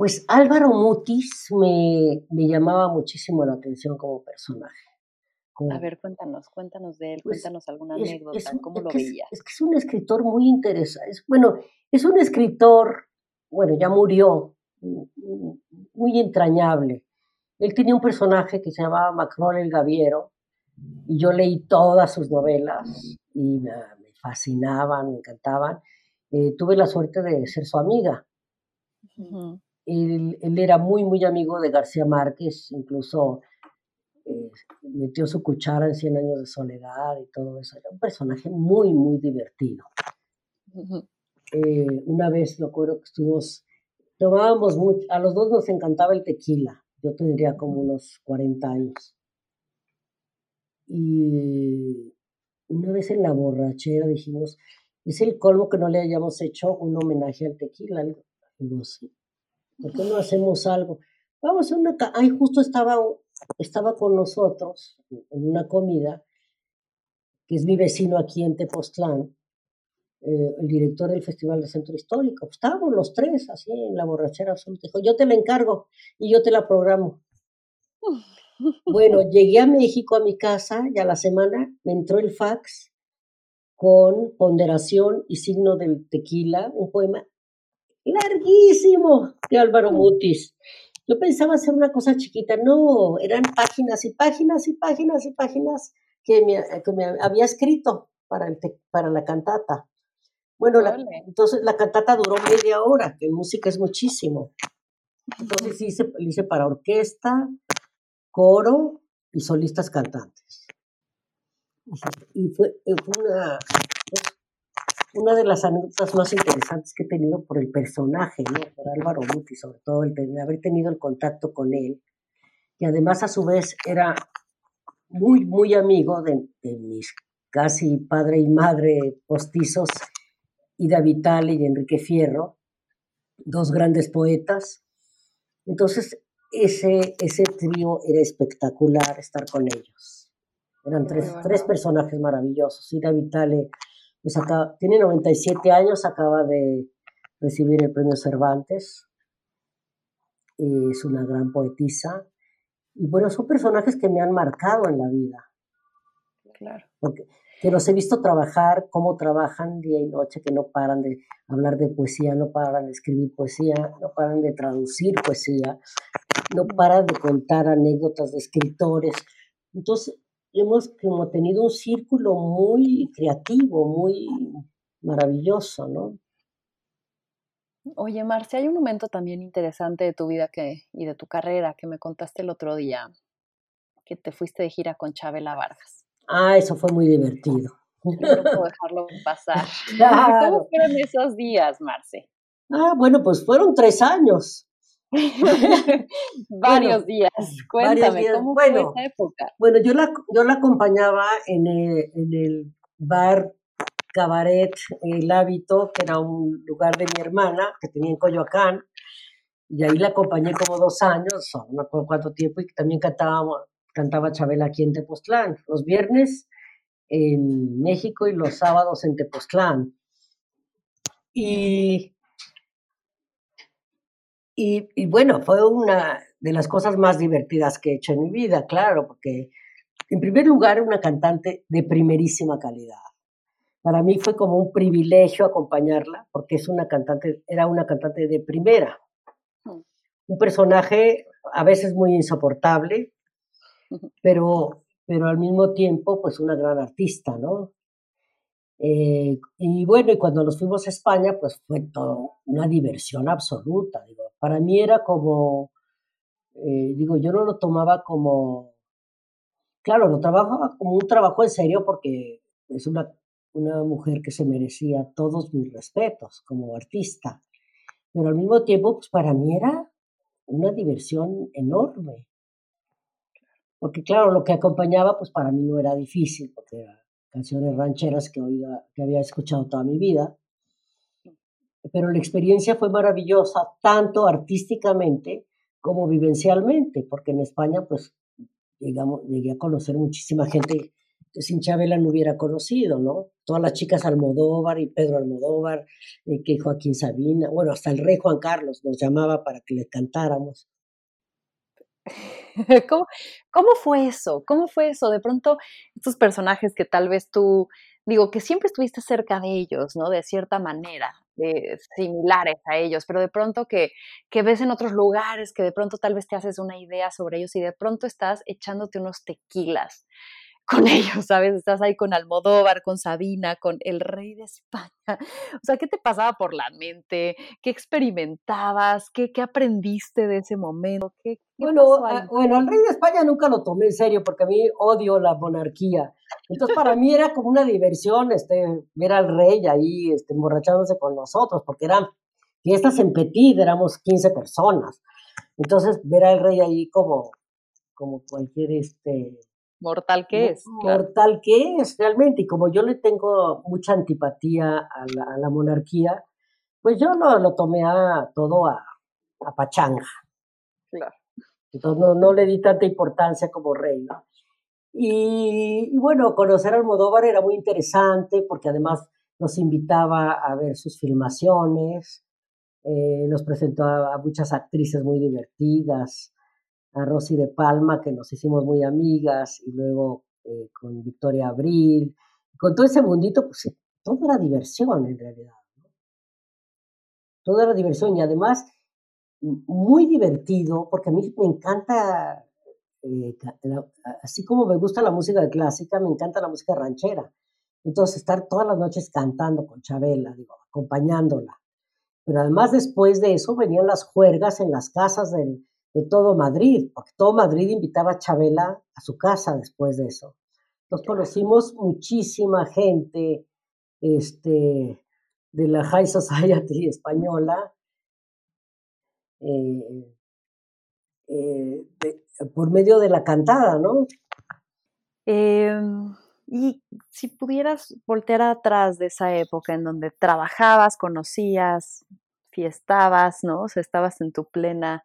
Pues Álvaro Mutis me, llamaba muchísimo la atención como personaje. a ver, cuéntanos, cuéntanos de él, pues, cuéntanos alguna anécdota, cómo lo veías. Es, que es un escritor muy interesante. Bueno, es un escritor, bueno, ya murió, muy entrañable. Él tenía un personaje que se llamaba Macron el Gaviero, y yo leí todas sus novelas y me, fascinaban, me encantaban. Eh, tuve la suerte de ser su amiga. Él, era muy, muy amigo de García Márquez, incluso eh, metió su cuchara en Cien años de soledad y todo eso. Era un personaje muy, muy divertido. Eh, una vez me acuerdo que estuvimos, tomábamos mucho, a los dos nos encantaba el tequila. Yo tendría como unos 40 años. Y una vez en la borrachera dijimos, es el colmo que no le hayamos hecho un homenaje al tequila. Digo, sí, ¿por qué no hacemos algo? Vamos a una... Ahí justo estaba, estaba con nosotros en una comida, que es mi vecino aquí en Tepoztlán, eh, el director del Festival de Centro Histórico. Estábamos los tres así en la borrachera absoluta. Dijo, yo te la encargo y yo te la programo. Bueno, llegué a México a mi casa y a la semana me entró el fax con ponderación y signo del tequila, un poema larguísimo de Álvaro Mutis. Yo pensaba hacer una cosa chiquita, no, eran páginas y páginas y páginas y páginas que me, había escrito para, el para la cantata. Bueno, entonces la cantata duró media hora, que música es muchísimo. Entonces hice, hice para orquesta, coro y solistas cantantes. Y fue, fue una, una de las anécdotas más interesantes que he tenido por el personaje, ¿no? por Álvaro Muti, sobre todo el de haber tenido el contacto con él, y además a su vez era muy, muy amigo de, de mis casi padre y madre postizos, Ida Vitale y Enrique Fierro, dos grandes poetas. Entonces, ese, ese trío era espectacular estar con ellos. Eran tres, tres personajes maravillosos. Ida Vitale pues acá, tiene 97 años, acaba de recibir el premio Cervantes, es una gran poetisa, y bueno, son personajes que me han marcado en la vida. Claro. Porque, que los he visto trabajar, cómo trabajan día y noche, que no paran de hablar de poesía, no paran de escribir poesía, no paran de traducir poesía, no paran de contar anécdotas de escritores. Entonces, hemos como tenido un círculo muy creativo, muy maravilloso, ¿no? Oye, Marcia, hay un momento también interesante de tu vida que, y de tu carrera que me contaste el otro día, que te fuiste de gira con Chabela Vargas. Ah, eso fue muy divertido. No puedo dejarlo pasar. ¿Cómo fueron esos días, Marce? Ah, bueno, pues fueron tres años. varios días. Cuéntame, ¿cómo fue esa época? Bueno, yo la, yo la acompañaba en el, en el bar Cabaret El Hábito, que era un lugar de mi hermana que tenía en Coyoacán, y ahí la acompañé como dos años, no me acuerdo cuánto tiempo, y también cantaba, cantaba Chabela aquí en Tepoztlán, los viernes en México y los sábados en Tepoztlán. Y y, bueno, fue una de las cosas más divertidas que he hecho en mi vida, claro, porque en primer lugar una cantante de primerísima calidad. Para mí fue como un privilegio acompañarla, porque es una cantante, era una cantante de primera. Un personaje a veces muy insoportable, pero, pero al mismo tiempo, pues una gran artista, ¿no? Eh, y bueno, y cuando nos fuimos a España, pues fue todo una diversión absoluta. Digo, para mí era como, eh, digo, yo no lo tomaba como, claro, lo trabajaba como un trabajo en serio porque es una, una mujer que se merecía todos mis respetos como artista. Pero al mismo tiempo, pues para mí era una diversión enorme. Porque claro, lo que acompañaba, pues para mí no era difícil, porque era canciones rancheras que, oía, que había escuchado toda mi vida. Pero la experiencia fue maravillosa, tanto artísticamente como vivencialmente, porque en España, pues, digamos, llegué a conocer muchísima gente que sin Chabela no hubiera conocido, ¿no? Todas las chicas Almodóvar y Pedro Almodóvar, eh, que Joaquín Sabina, bueno, hasta el rey Juan Carlos nos llamaba para que le cantáramos. ¿Cómo, ¿Cómo fue eso? ¿Cómo fue eso? De pronto, estos personajes que tal vez tú, digo, que siempre estuviste cerca de ellos, ¿no? De cierta manera, de, similares a ellos, pero de pronto que, que ves en otros lugares, que de pronto tal vez te haces una idea sobre ellos y de pronto estás echándote unos tequilas con ellos, ¿sabes? Estás ahí con Almodóvar, con Sabina, con el rey de España. O sea, ¿qué te pasaba por la mente? ¿Qué experimentabas? ¿Qué, qué aprendiste de ese momento? ¿Qué, bueno, ah, bueno, el rey de España nunca lo tomé en serio porque a mí odio la monarquía. Entonces, para mí era como una diversión este, ver al rey ahí este, emborrachándose con nosotros, porque eran fiestas en Petit, éramos 15 personas. Entonces, ver al rey ahí como, como cualquier este, mortal que es. Mortal que es, realmente. Y como yo le tengo mucha antipatía a la, monarquía, pues yo lo, lo tomé a todo a, a pachanga. Claro. Entonces no, no, le di tanta importancia como rey, Y, bueno, conocer a Almodóvar era muy interesante porque además nos invitaba a ver sus filmaciones, eh, nos presentó a, muchas actrices muy divertidas, a Rosy de Palma, que nos hicimos muy amigas, y luego eh, con Victoria Abril, con todo ese mundito, pues todo era diversión en realidad. Todo era diversión y además muy divertido, porque a mí me encanta, eh, así como me gusta la música clásica, me encanta la música ranchera. Entonces, estar todas las noches cantando con Chabela, acompañándola. Pero además, después de eso, venían las juergas en las casas de todo Madrid, porque todo Madrid invitaba a Chabela a su casa después de eso. Nos conocimos muchísima gente este, de la High Society española, eh, eh, por medio de la cantada, ¿no? Em, y si pudieras voltear atrás de esa época en donde trabajabas, conocías, fiestabas, ¿no? O sea, estabas en tu plena.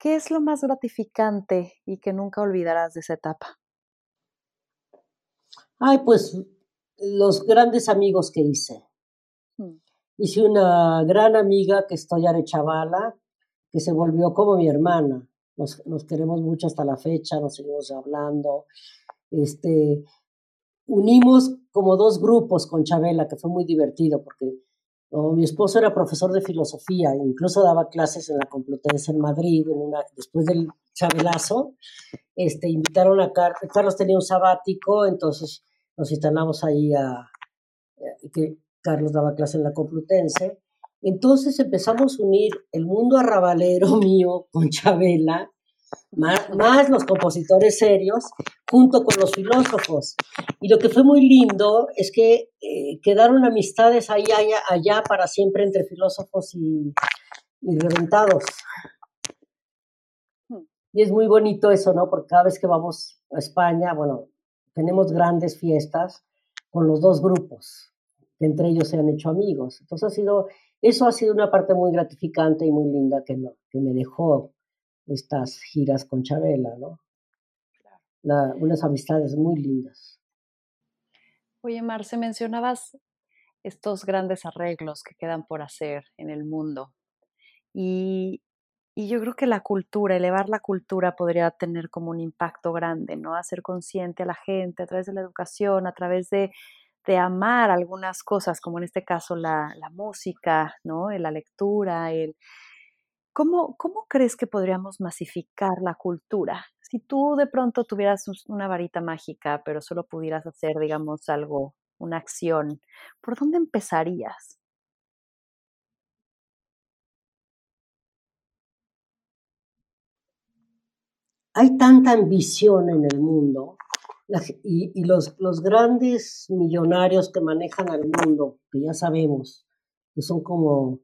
¿Qué es lo más gratificante y que nunca olvidarás de esa etapa? Ay, pues los grandes amigos que hice. Mm. Hice una gran amiga que estoy Toyare Chavala, que se volvió como mi hermana. Nos, nos, queremos mucho hasta la fecha, nos seguimos hablando. Este, unimos como dos grupos con Chabela, que fue muy divertido, porque mi esposo era profesor de filosofía, incluso daba clases en la Complutense en Madrid, después del Chabelazo, este, invitaron a Carlos, Carlos tenía un sabático, entonces nos instalamos ahí a, que Carlos daba clase en la Complutense, entonces empezamos a unir el mundo arrabalero mío con Chabela, más, los compositores serios, junto con los filósofos. Y lo que fue muy lindo es que eh, quedaron amistades ahí, allá, allá para siempre entre filósofos y, y reventados. Hmm. Y es muy bonito eso, ¿no? Porque cada vez que vamos a España, bueno, tenemos grandes fiestas con los dos grupos, que entre ellos se han hecho amigos. Entonces ha sido, eso ha sido una parte muy gratificante y muy linda que, que me dejó estas giras con Chabela, ¿no? Unas amistades muy lindas. Oye, Marce, mencionabas estos grandes arreglos que quedan por hacer en el mundo. Y, y, yo creo que la cultura, elevar la cultura podría tener como un impacto grande, ¿no? Hacer consciente a la gente a través de la educación, a través de, de amar algunas cosas, como en este caso la, la música, ¿no? La lectura, el, ¿Cómo, ¿Cómo crees que podríamos masificar la cultura? Si tú de pronto tuvieras una varita mágica, pero solo pudieras hacer, digamos, algo, una acción, ¿por dónde empezarías? Hay tanta ambición en el mundo y, los, los, grandes millonarios que manejan al mundo, que ya sabemos, que son como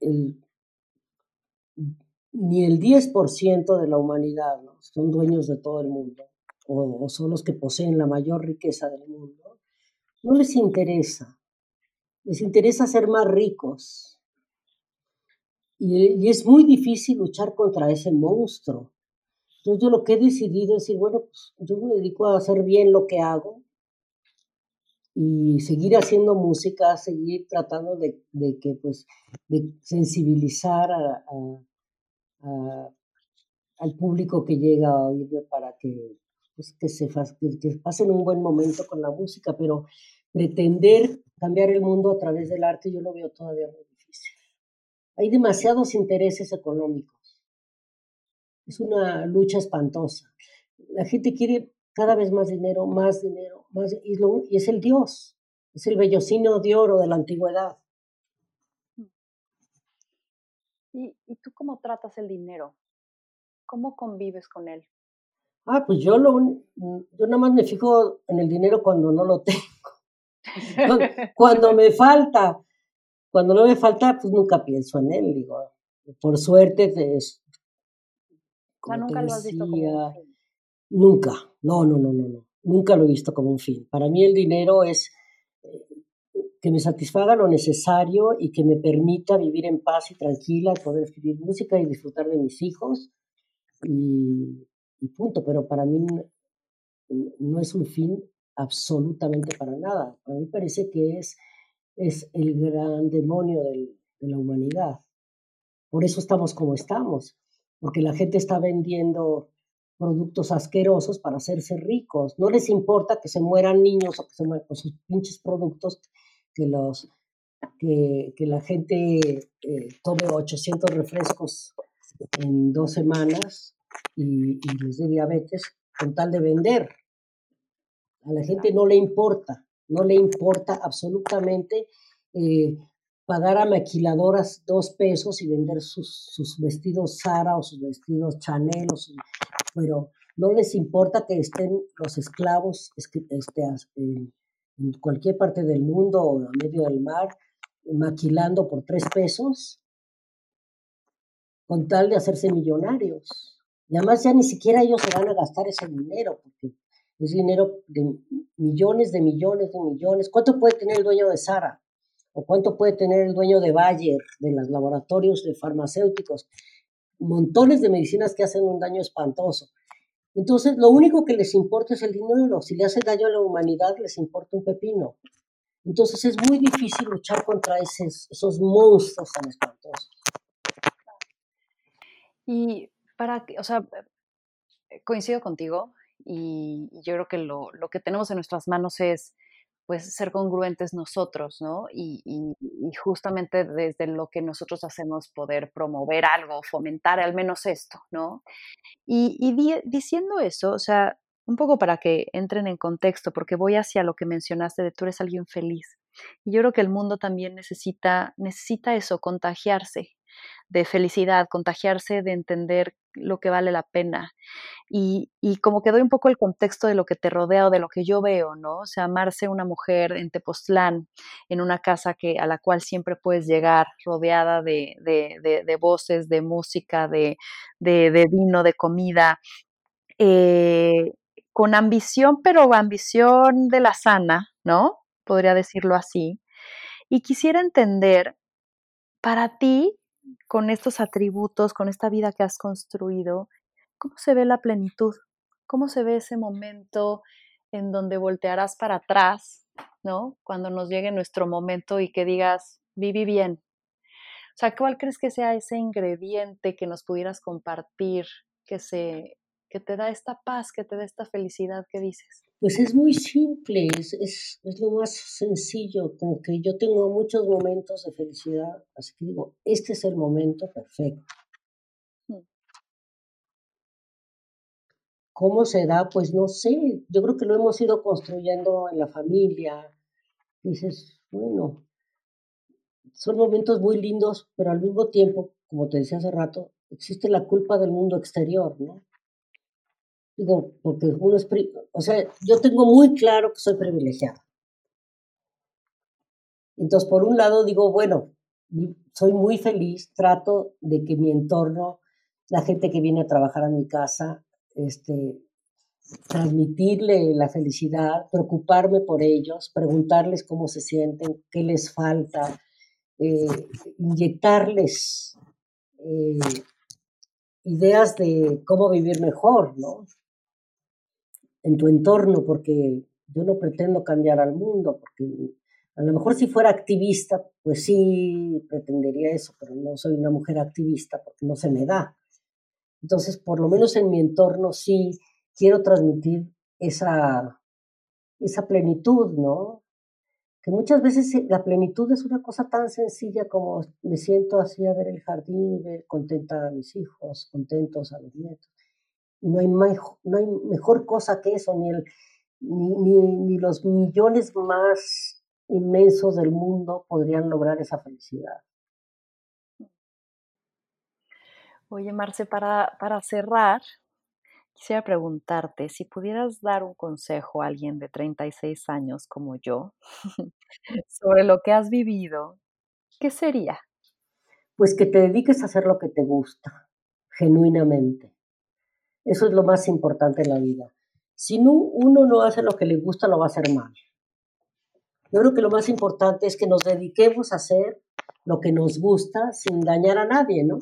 el ni el 10% de la humanidad son dueños de todo el mundo o, son los que poseen la mayor riqueza del mundo, no les interesa. Les interesa ser más ricos. Y, es muy difícil luchar contra ese monstruo. Entonces yo lo que he decidido es decir, bueno, pues yo me dedico a hacer bien lo que hago y seguir haciendo música, seguir tratando de, que, pues, de sensibilizar a al público que llega a oírme para que, pues, que, se, pasen un buen momento con la música, pero pretender cambiar el mundo a través del arte yo lo veo todavía muy difícil. Hay demasiados intereses económicos. Es una lucha espantosa. La gente quiere cada vez más dinero, más dinero, más, y, y es el Dios, es el bellocino de oro de la antigüedad. ¿Y, tú cómo tratas el dinero? ¿Cómo convives con él? Ah, pues yo, lo, yo nada más me fijo en el dinero cuando no lo tengo. cuando me falta, cuando no me falta, pues nunca pienso en él, digo. Por suerte, es, nunca lo has visto como un fin. Nunca, no, no, no, no, no. Nunca lo he visto como un fin. Para mí el dinero es que me satisfaga lo necesario y que me permita vivir en paz y tranquila, poder escribir música y disfrutar de mis hijos y, punto. Pero para mí no es un fin absolutamente para nada. A mí parece que es, es el gran demonio de la humanidad. Por eso estamos como estamos. porque la gente está vendiendo productos asquerosos para hacerse ricos. No les importa que se mueran niños o que se mueran con sus pinches productos, que, los, que, la gente eh, tome 800 refrescos en dos semanas y, les dé diabetes con tal de vender. A la gente no le importa, no le importa absolutamente eh, pagar a maquiladoras dos pesos y vender sus, vestidos Sara o sus vestidos Chanel, pero no les importa que estén los esclavos este, en, cualquier parte del mundo o en medio del mar maquilando por tres pesos con tal de hacerse millonarios. Y además ya ni siquiera ellos se van a gastar ese dinero, porque es dinero de millones de millones de millones. ¿Cuánto puede tener el dueño de Sara? o cuánto puede tener el dueño de Bayer, de los laboratorios de farmacéuticos, montones de medicinas que hacen un daño espantoso. Entonces, lo único que les importa es el dinero. Si le hace daño a la humanidad, les importa un pepino. Entonces, es muy difícil luchar contra esos, esos monstruos tan espantosos. Y para que, o sea, coincido contigo y yo creo que lo, lo que tenemos en nuestras manos es pues ser congruentes nosotros, ¿no? Y, justamente desde lo que nosotros hacemos poder promover algo, fomentar al menos esto, ¿no? Y, diciendo eso, o sea, un poco para que entren en contexto, porque voy hacia lo que mencionaste de tú eres alguien feliz. Y yo creo que el mundo también necesita, necesita eso, contagiarse de felicidad, contagiarse de entender lo que vale la pena. Y, y, como que doy un poco el contexto de lo que te rodea o de lo que yo veo, ¿no? O sea, amarse una mujer en Tepoztlán, en una casa que, a la cual siempre puedes llegar rodeada de, de, de, voces, de música, de, vino, de comida, eh, con ambición, pero ambición de la sana, ¿no? Podría decirlo así. Y quisiera entender, para ti, con estos atributos, con esta vida que has construido, ¿cómo se ve la plenitud? ¿Cómo se ve ese momento en donde voltearás para atrás, ¿no? Cuando nos llegue nuestro momento y que digas, viví bien. O sea, ¿cuál crees que sea ese ingrediente que nos pudieras compartir, que, se, que te da esta paz, que te da esta felicidad que dices? Pues es muy simple, es, es, es, lo más sencillo, como que yo tengo muchos momentos de felicidad, así que digo, este es el momento perfecto. Hmm. ¿Cómo se da? Pues no sé, yo creo que lo hemos ido construyendo en la familia. Dices, bueno, son momentos muy lindos, pero al mismo tiempo, como te decía hace rato, existe la culpa del mundo exterior, ¿no? Digo, porque uno es, o sea, yo tengo muy claro que soy privilegiada. Entonces, por un lado digo, bueno, soy muy feliz, trato de que mi entorno, la gente que viene a trabajar a mi casa, este, transmitirle la felicidad, preocuparme por ellos, preguntarles cómo se sienten, qué les falta, eh, inyectarles eh, ideas de cómo vivir mejor, ¿no? En tu entorno, porque yo no pretendo cambiar al mundo, porque a lo mejor si fuera activista, pues sí pretendería eso, pero no soy una mujer activista porque no se me da. Entonces, por lo menos en mi entorno sí quiero transmitir esa, esa plenitud, ¿no? Que muchas veces la plenitud es una cosa tan sencilla como me siento así a ver el jardín, ver contenta a mis hijos, contentos a los nietos. Y no hay, no hay mejor cosa que eso, ni, el, ni, ni, los millones más inmensos del mundo podrían lograr esa felicidad. Oye, Marce, para, para cerrar, quisiera preguntarte si pudieras dar un consejo a alguien de 36 años como yo sobre lo que has vivido, ¿qué sería? Pues que te dediques a hacer lo que te gusta, genuinamente. Eso es lo más importante en la vida. Si no, uno no hace lo que le gusta, lo va a hacer mal. Yo creo que lo más importante es que nos dediquemos a hacer lo que nos gusta sin dañar a nadie, ¿no?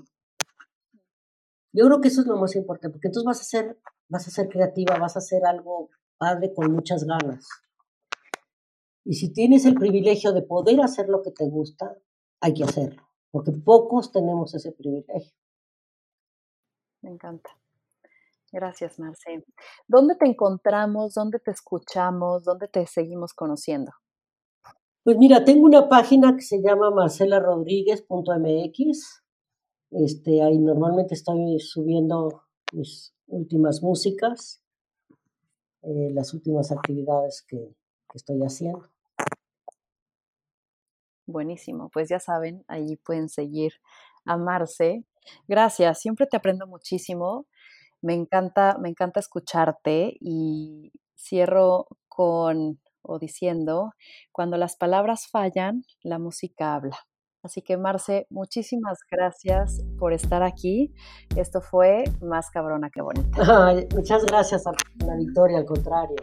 Yo creo que eso es lo más importante, porque entonces vas a ser, vas a ser creativa, vas a hacer algo padre con muchas ganas. Y si tienes el privilegio de poder hacer lo que te gusta, hay que hacerlo, porque pocos tenemos ese privilegio. Me encanta. Gracias, Marce. ¿Dónde te encontramos? ¿Dónde te escuchamos? ¿Dónde te seguimos conociendo? Pues mira, tengo una página que se llama marcelarodríguez.mx. Este, ahí normalmente estoy subiendo mis últimas músicas, eh, las últimas actividades que, que estoy haciendo. Buenísimo, pues ya saben, ahí pueden seguir a Marce. Gracias, siempre te aprendo muchísimo. Me encanta, me encanta escucharte y cierro con o diciendo, cuando las palabras fallan, la música habla. Así que Marce, muchísimas gracias por estar aquí. Esto fue más cabrona que bonita. muchas gracias a la Victoria, al contrario.